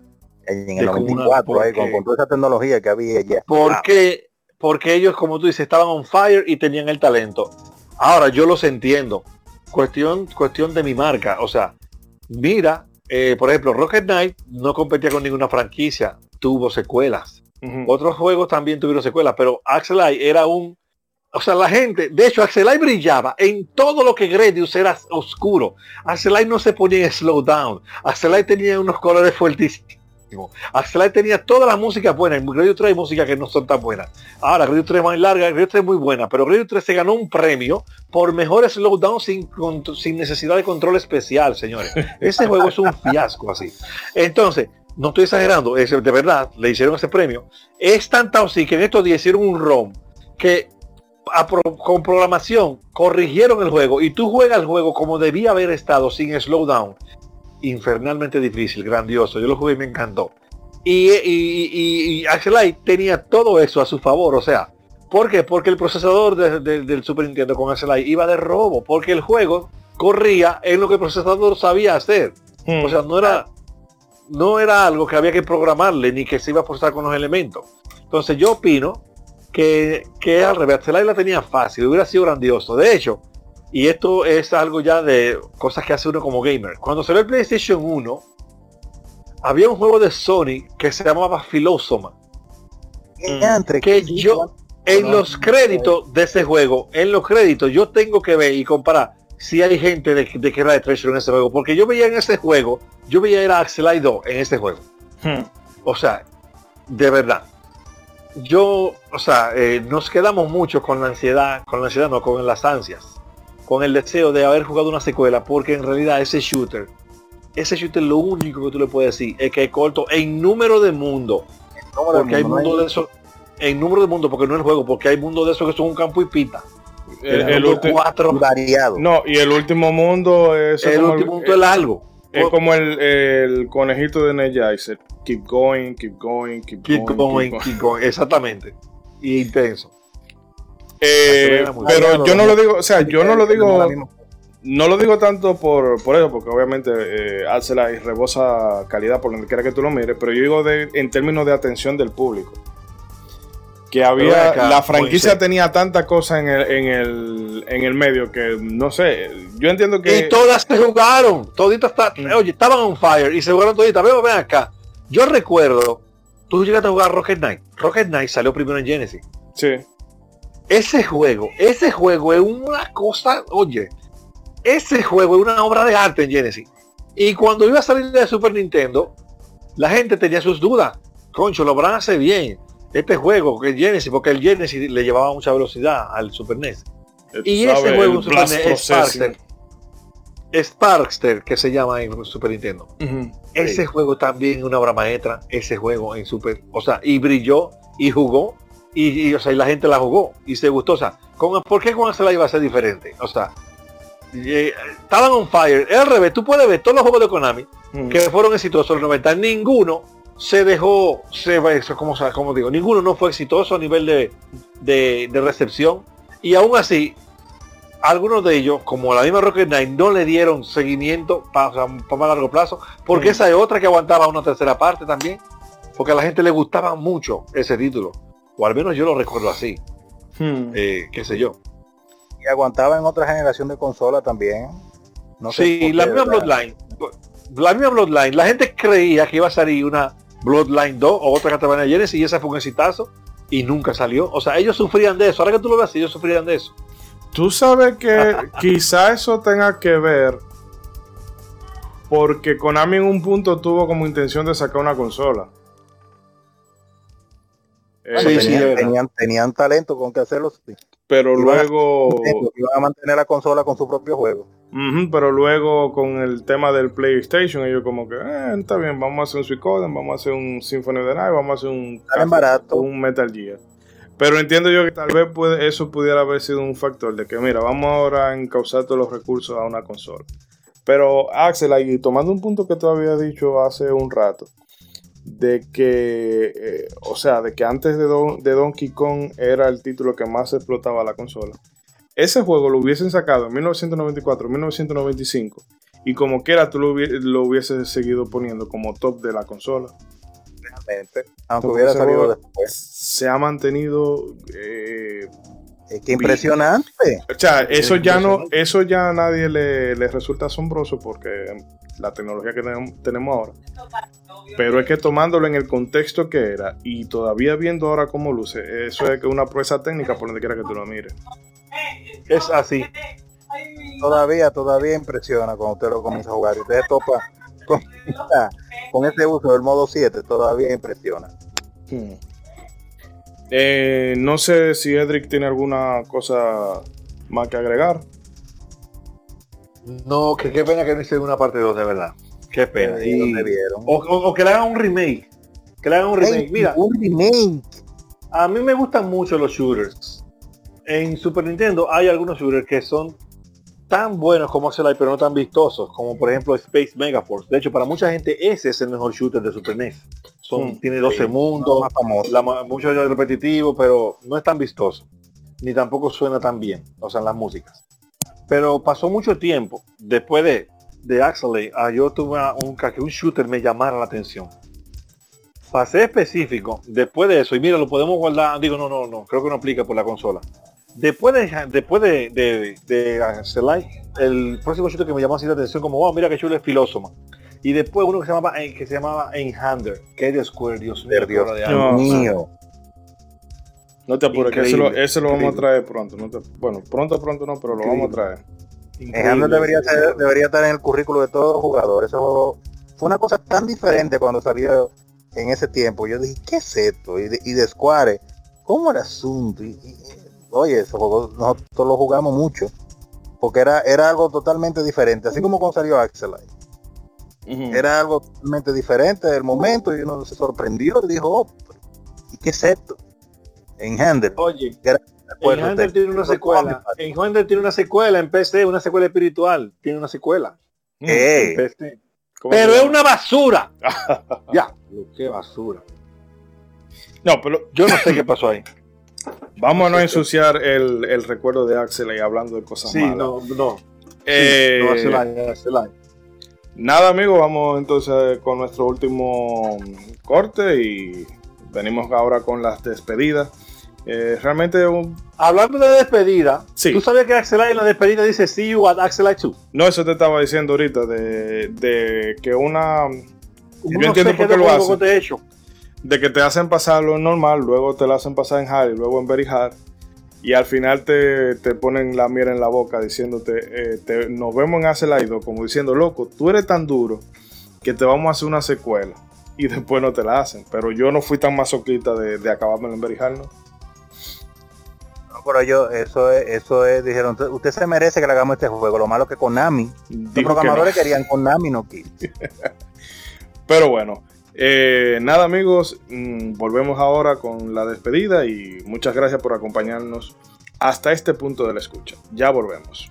En el comunal, 94, ahí, con, porque- con toda esa tecnología que había ya. Porque, porque ellos, como tú dices, estaban on fire y tenían el talento. Ahora, yo los entiendo. Cuestión, cuestión de mi marca. O sea, mira, eh, por ejemplo, Rocket Knight no competía con ninguna franquicia, tuvo secuelas. Otros juegos también tuvieron secuelas, pero Axelai era un... O sea, la gente, de hecho, Axelai brillaba en todo lo que Gradius era oscuro. Axelai no se ponía en slowdown. Axelai tenía unos colores fuertísimos. Axelai tenía toda la música buena. En Gradius 3 hay música que no son tan buenas. Ahora, Gradius 3 es más larga, Gradius 3 es muy buena, pero Gradius 3 se ganó un premio por mejor slowdown sin, con- sin necesidad de control especial, señores. Ese juego es un fiasco así. Entonces, no estoy exagerando, es, de verdad, le hicieron ese premio. Es tanto así que en estos días hicieron un ROM que pro- con programación corrigieron el juego y tú juegas el juego como debía haber estado sin slowdown. Infernalmente difícil, grandioso. Yo lo jugué y me encantó. Y, y, y, tenía todo eso a su favor, o sea, ¿por qué? Porque el procesador de- de- del Super Nintendo con Axelite iba de robo, porque el juego corría en lo que el procesador sabía hacer. Hmm. O sea, no era, no era algo que había que programarle ni que se iba a forzar con los elementos. Entonces yo opino que, que al revés, Axelite la tenía fácil, hubiera sido grandioso. De hecho, y esto es algo ya de cosas que hace uno como gamer. Cuando salió el PlayStation 1, había un juego de Sony que se llamaba Philosoma. Entre- Que yo, en los créditos de ese juego, en los créditos, yo tengo que ver y comparar si hay gente de, de que era de Treasure en ese juego. Porque yo veía en ese juego, yo veía era Axelite 2 en ese juego. Hmm. O sea, de verdad. Yo, o sea, eh, nos quedamos mucho con la ansiedad, con la ansiedad, no, con las ansias, con el deseo de haber jugado una secuela, porque en realidad ese shooter, ese shooter lo único que tú le puedes decir es que es corto en número de mundo, porque hay mundo de eso, en número de mundo, porque no es el juego, porque hay mundo de eso que son un campo y pita. El, El, el cuatro, variado. no, y el último mundo es el último mundo es largo. es como el, el conejito de Energizer. Keep going, keep going, keep, Keep going. going, keep going. keep going, exactamente. Y intenso. Eh, pero yo no lo digo, o sea, yo no lo digo, no lo digo tanto por, por eso, porque obviamente eh, Axela y rebosa calidad por donde quiera que tú lo mires, pero yo digo de, en términos de atención del público. Que había, acá, la franquicia Moisés. tenía tanta cosa en el, en el, en el medio que no sé, yo entiendo que... Y todas se jugaron. Toditas está, Mm. oye, estaban on fire y se jugaron toditas. Ven, ven acá. Yo recuerdo, tú llegaste a jugar Rocket Knight. Rocket Knight salió primero en Genesis. Sí. Ese juego, ese juego es una cosa, oye, ese juego es una obra de arte en Genesis. Y cuando iba a salir de Super Nintendo, la gente tenía sus dudas. Concho, lo hace bien. Este juego, que el Genesis, porque el Genesis le llevaba mucha velocidad al Super NES. Y ese juego Super NES es processing. Sparkster. Sparkster, que se llama en Super Nintendo. Ese juego también es una obra maestra, ese juego en Super, o sea, y brilló y jugó y, y, o sea, y la gente la jugó y se gustó, o sea, con, ¿por qué con Axel iba a ser diferente? O sea, eh, estaban on fire, es al revés, tú puedes ver todos los juegos de Konami que fueron exitosos en los 90, ninguno se dejó, se, como, como digo, ninguno no fue exitoso a nivel de, de, de recepción y aún así algunos de ellos, como la misma Rocket Knight, no le dieron seguimiento para más largo plazo, porque Mm. esa es otra que aguantaba una tercera parte también, porque a la gente le gustaba mucho ese título, o al menos yo lo recuerdo así, Hmm. eh, qué sé yo. Y aguantaba en otra generación de consola también. No sé sí, la misma. Bloodline, la misma Bloodline, la gente creía que iba a salir una Bloodline 2 o otra Castlevania Genesis y esa fue un exitazo y nunca salió, o sea, ellos sufrían de eso, ahora que tú lo ves, ellos sufrían de eso. Tú sabes que quizá eso tenga que ver porque Konami en un punto tuvo como intención de sacar una consola. Eh, Sí, sí, tenían, verdad. tenían, tenían talento con que hacerlo. sí. pero Iban a- luego, Iban a mantener la consola con su propio juego. Pero luego con el tema del PlayStation ellos como que eh, está bien, vamos a hacer un Suicoden, vamos a hacer un Symphony of the Night, vamos a hacer un barato. un Metal Gear. Pero entiendo yo que tal vez puede- eso pudiera haber sido un factor de que, mira, vamos ahora a encauzar todos los recursos a una consola. Pero Axel, ahí tomando un punto que tú habías dicho hace un rato, de que, eh, o sea, de que antes de, Don- de Donkey Kong era el título que más explotaba la consola. Ese juego lo hubiesen sacado en 1994, 1995, y como quiera tú lo, lo hubieses seguido poniendo como top de la consola. Realmente. Aunque hubiera salido después. se ha mantenido eh, Es que impresionante. O sea, eso ya no, eso ya a nadie le, le resulta asombroso porque la tecnología que tenemos- ahora. Pero es que tomándolo en el contexto que era y todavía viendo ahora cómo luce, eso es que una proeza técnica por donde quiera que tú lo mires. Es así. Todavía, todavía impresiona cuando usted lo comienza a jugar. Y usted topa con, con ese uso del modo 7, todavía impresiona. Hmm. Eh, no sé si Edric tiene alguna cosa más que agregar. No, que qué pena que no hicieron una parte 2 de verdad. Qué pena. Sí, Y- lo debieron. o, o- o que le hagan un remake. Que le hagan un remake. Mira, un remake. a mí me gustan mucho los shooters. En Super Nintendo hay algunos shooters que son tan buenos como Axelite, pero no tan vistosos, como por ejemplo Space Megaforce. De hecho, para mucha gente ese es el mejor shooter de Super NES. Son, Mm, tiene 12 sí, mundos, más famoso. la mucho repetitivo, pero no es tan vistoso. Ni tampoco suena tan bien, o sea, en las músicas. Pero pasó mucho tiempo después de, de Axelate, a yo tuve a un, que un shooter me llamara la atención. Para ser específico, después de eso, y mira, lo podemos guardar, digo, no, no, no, creo que no aplica por la consola. Después de, después de, de, de Axelite, el próximo shooter que me llamó así la atención, como, wow, mira qué chulo es Filósoma. Y después uno que se llamaba, eh, que se llamaba Enhander, que es de Square, Dios mío, Dios mío. No te apures, que ese lo, Increíble, vamos a increíble. traer pronto. no te- bueno, pronto, pronto no, pero lo vamos a traer. Increíble. Debería, ser- debería estar en el currículo de todos los jugadores. Eso fue una cosa tan diferente cuando salió en ese tiempo. Yo dije, ¿qué es esto? Y de, y de Square, ¿cómo era el asunto? Y- y- oye, ese juego nosotros lo jugamos mucho. Porque era, era algo totalmente diferente. Así como cuando salió Axelite. Era algo totalmente diferente del momento y uno se sorprendió y dijo, oh, ¿y qué es esto? En Handel. Oye, Enhander usted- tiene una secuela. Enhander tiene una secuela en PC, una secuela espiritual. Tiene una secuela. ¿Qué? en PC. ¿Cómo Pero es una basura. ya, lo que basura. No, pero Yo no sé qué pasó ahí. vamos a no ensuciar el, el recuerdo de Axel y hablando de cosas Sí, malas. no, no. Eh, no. Nada, amigos, vamos entonces con nuestro último corte y venimos ahora con las despedidas. Eh, realmente un- Hablando de despedida, Sí. ¿tú sabías que Axelite en la despedida dice See you at Axelite 2? no eso te estaba diciendo ahorita de, de que una Yo No entiendo por qué lo hacen. te he hecho. de que te hacen pasar lo normal, luego te lo hacen pasar en hard y luego en very hard y al final te, te ponen la mierda en la boca diciéndote eh, te- nos vemos en Acelaido como diciendo loco tú eres tan duro que te vamos a hacer una secuela y después no te la hacen pero yo no fui tan masoquista de, de acabarme en very hard ¿no? Pero yo, eso es, eso es, dijeron, usted, se merece que le hagamos este juego. Lo malo que Konami, los Dijo que no. programadores querían Konami no quiso. Pero bueno, eh, nada amigos, mm, volvemos ahora con la despedida y muchas gracias por acompañarnos hasta este punto de la escucha. Ya volvemos.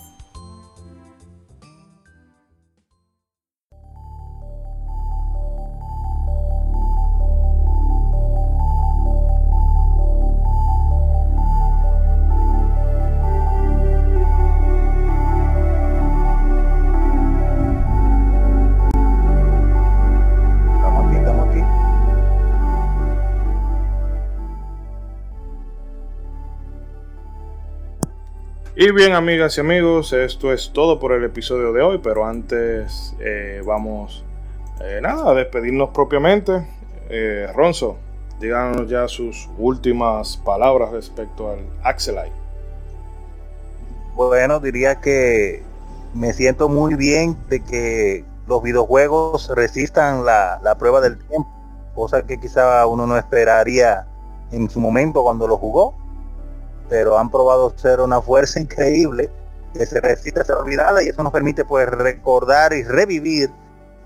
Y bien, amigas y amigos, esto es todo por el episodio de hoy, pero antes eh, vamos eh, nada, a despedirnos propiamente. Eh, Ronzo, díganos ya sus últimas palabras respecto al Axelite. Bueno, diría que me siento muy bien de que los videojuegos resistan la, la prueba del tiempo, cosa que quizá uno no esperaría en su momento cuando lo jugó, pero han probado ser una fuerza increíble que se resiste a ser olvidada y eso nos permite pues recordar y revivir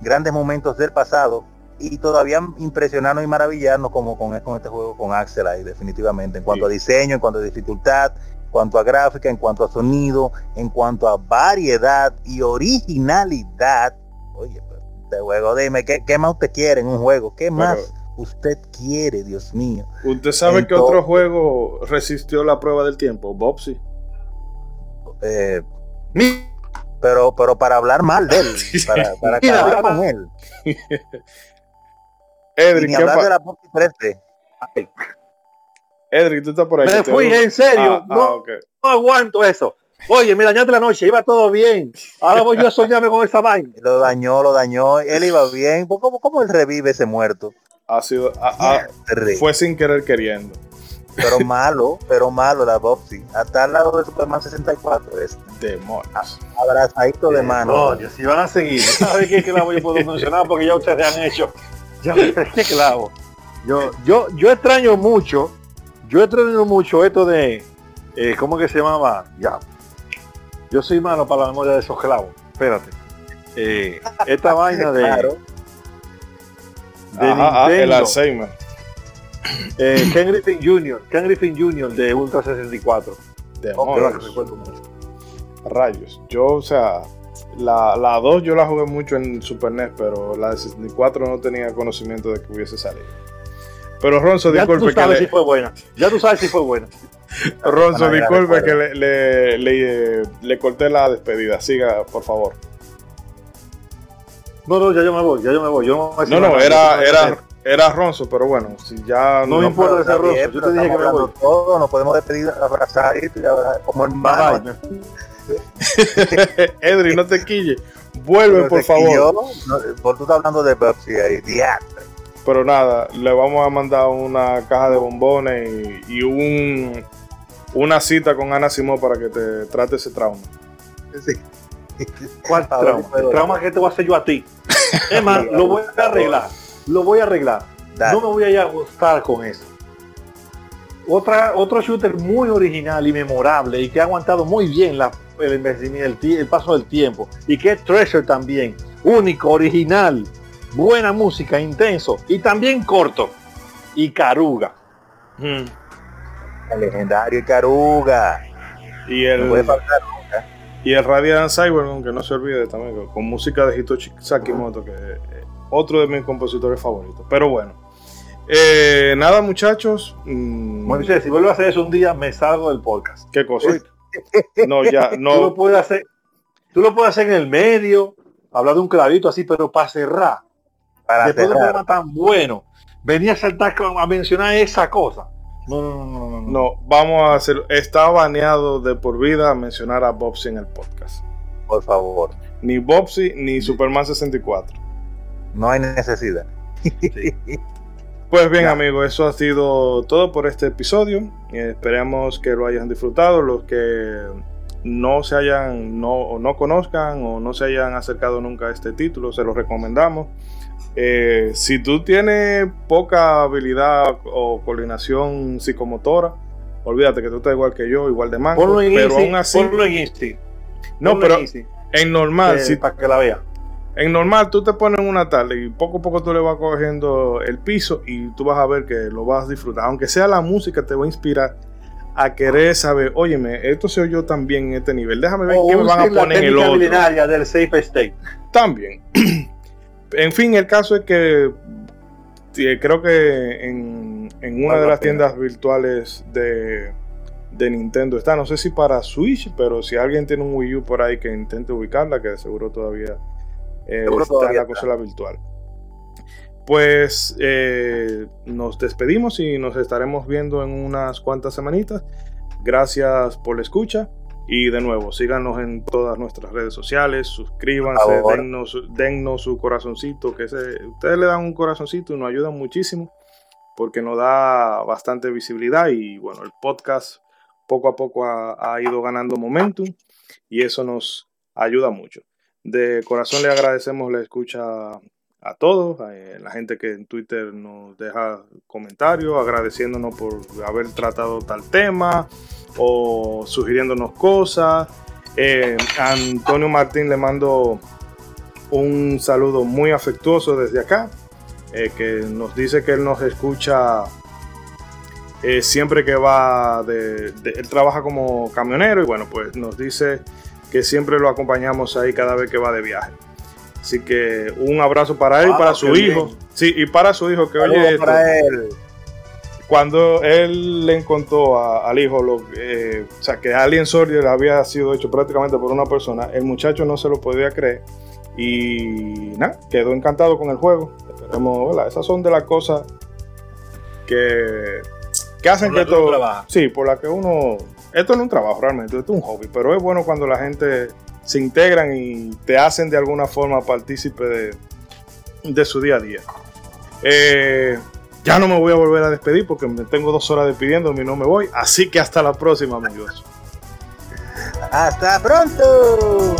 grandes momentos del pasado y todavía impresionarnos y maravillarnos como con, con este juego con Axel ahí definitivamente en cuanto a diseño, en cuanto a dificultad, en cuanto a gráfica, en cuanto a sonido, en cuanto a variedad y originalidad. Oye, este juego, dime, ¿qué, qué más usted quiere en un juego? ¿Qué más usted quiere, Dios mío? ¿Usted sabe que otro juego resistió la prueba del tiempo? Bobsy. Eh, pero, pero para hablar mal de él, para, para acabar con él. Edric, ni hablar de la Bobsy 13. Edric, tú estás por ahí. Me fui, en serio. Ah, ah, okay. no aguanto eso. Oye, me dañaste la noche, iba todo bien. Ahora voy yo a soñarme con esa vaina. Lo dañó, lo dañó. Él iba bien. ¿Cómo, cómo él revive ese muerto? Ha sido, a- a- fue sin querer queriendo. Pero malo, pero malo la Bobsy. Hasta al lado de Superman 64 es Demonios. abrazadito de mano. Oye, si van a seguir, ¿sabes qué clavo yo puedo mencionar? Porque ya ustedes han hecho. Ya qué clavo. Yo, yo, yo extraño mucho, yo extraño mucho esto de, eh, ¿cómo que se llamaba? Ya. Yo soy malo para la memoria de esos clavos. Espérate. Eh, esta vaina de, Claro. De Ajá, ah, el. Alzheimer. eh, Ken Griffin Jr., Ken Griffin Jr. de Ultra 64. Demonios. Verdad que recuerdo mucho. Rayos. Yo, o sea, la, la 2 yo la jugué mucho en Super NES, pero la de 64 no tenía conocimiento de que hubiese salido. Pero Ronzo, Ya tú disculpe que sabes si le, fue buena. Ya tú sabes si fue buena. Ronzo, disculpe que le, le, le, le corté la despedida. Siga, por favor. No, no, ya yo me voy, ya yo me voy. Yo no, voy No, no, era, yo no era, era Ronzo, pero bueno, si ya No me importa ese bien, Yo te dije que me voy. hablando todo, nos podemos despedir, abrazar y como hermanos. Edri, no te quille. Vuelve, Pero por favor. quilló, no, por tú estás hablando de Bobsy ahí, diantre. Pero nada, le vamos a mandar una caja de bombones y, y un, una cita con Ana Simón para que te trate ese trauma. Sí. ¿Cuál trauma? El trauma que te voy a hacer yo a ti. Es más, lo voy a arreglar. Lo voy a arreglar. Dale. No me voy a ir a gustar con eso. Otra, otro shooter muy original y memorable y que ha aguantado muy bien la- el, envejecimiento, el, el paso del tiempo y que es Treasure también. Único, original, buena música, intenso y también corto. Y Caruga. El legendario Icaruga. Y No puede el, faltar. Y el Radiant Cyberpunk, que no se olvide también, con- música de Hitoshi Sakimoto, que es eh, otro de mis compositores favoritos. Pero bueno, Eh, nada muchachos. mm, Moisés, si vuelvo a hacer eso un día, me salgo del podcast. ¿Qué cosa? No, ya, Tú lo no. puedes hacer, tú lo puedes hacer en el medio, hablar de un clavito así, pero para cerrar. Para Después de un programa tan bueno, venía a saltar a mencionar esa cosa. No, no, no, no, no. no. Vamos a hacer. Está baneado de por vida mencionar a Bobsy en el podcast. Por favor. Ni Bobsy ni Superman 64. No hay necesidad. Pues bien amigos, eso ha sido todo por este episodio. Eh, esperemos que lo hayan disfrutado. Los que no se hayan, no, o no conozcan o no se hayan acercado nunca a este título, se los recomendamos. Eh, si tú tienes poca habilidad o coordinación psicomotora, olvídate que tú estás igual que yo, igual de manco, Ponlo en pero Easy, aún así, ponlo en Easy. no, Ponlo pero en Easy, en normal, eh, si para que la vea. en normal, tú te pones en una tarde y poco a poco tú le vas cogiendo el piso y tú vas a ver que lo vas a disfrutar. Aunque sea la música, te va a inspirar a querer saber, óyeme, esto se oyó también en este nivel. Déjame ver O qué me van a la poner en el otro. milenaria del safe state. También. en fin, el caso es que creo que en, en una de la las pena. tiendas virtuales de, de Nintendo está. No sé si para Switch, pero si alguien tiene un Wii U por ahí que intente ubicarla, que seguro todavía eh, Seguro está todavía en la está. consola virtual. Pues eh, nos despedimos y nos estaremos viendo en unas cuantas semanitas. Gracias por la escucha. Y de nuevo, síganos en todas nuestras redes sociales, suscríbanse, dennos, dennos su corazoncito, que ese- ustedes le dan un corazoncito y nos ayudan muchísimo porque nos da bastante visibilidad y bueno, el podcast poco a poco ha, ha ido ganando momentum y eso nos ayuda mucho. De corazón le agradecemos la escucha a todos, a eh, la gente que en Twitter nos deja comentarios agradeciéndonos por haber tratado tal tema o sugiriéndonos cosas. Eh, a Antonio Martín le mando un saludo muy afectuoso desde acá. eh, que nos dice que él nos escucha siempre que va de- Él trabaja como camionero y bueno, pues nos dice que siempre lo acompañamos ahí cada vez que va de viaje. Así que un abrazo para él y Ah, para su bien. hijo. Sí, y para su hijo que Saludos oye esto para él. cuando él le contó a- al hijo lo, eh, o sea, que Alien Soldier había sido hecho prácticamente por una persona, el muchacho no se lo podía creer y nada, quedó encantado con el juego. Esperemos. Esas son de las cosas que, que hacen Por que esto. Sí, por la que uno. Esto no es un trabajo realmente, esto es un hobby, pero es bueno cuando la gente se integran y te hacen de alguna forma partícipe de, de su día a día. Eh, ya no me voy a volver a despedir porque me tengo dos horas despidiendo y no me voy. Así que hasta la próxima, amigos. Hasta pronto.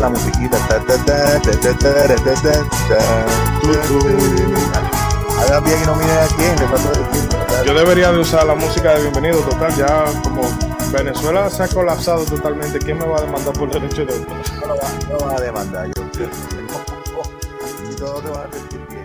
La musiquita. Yo debería de usar la música de bienvenido, total, ya como Venezuela se ha colapsado totalmente, ¿quién me va a demandar por derecho de autor? No lo va- no a demandar. Yo. Y todos te van a sentir bien.